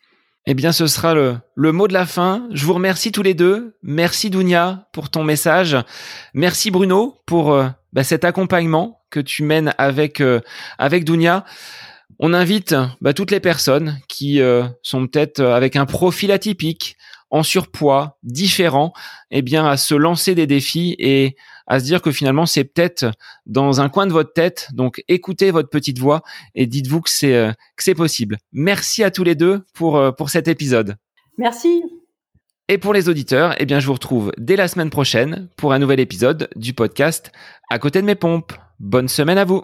Eh bien, ce sera le, le mot de la fin. Je vous remercie tous les deux. Merci Dounia pour ton message. Merci Bruno pour euh, bah, cet accompagnement que tu mènes avec euh, avec Dounia. On invite bah, toutes les personnes qui euh, sont peut-être avec un profil atypique, en surpoids, différent, eh bien à se lancer des défis et à se dire que finalement c'est peut-être dans un coin de votre tête. Donc écoutez votre petite voix et dites-vous que c'est euh, que c'est possible. Merci à tous les deux pour euh, pour cet épisode. Merci. Et pour les auditeurs, eh bien, je vous retrouve dès la semaine prochaine pour un nouvel épisode du podcast À côté de mes pompes. Bonne semaine à vous.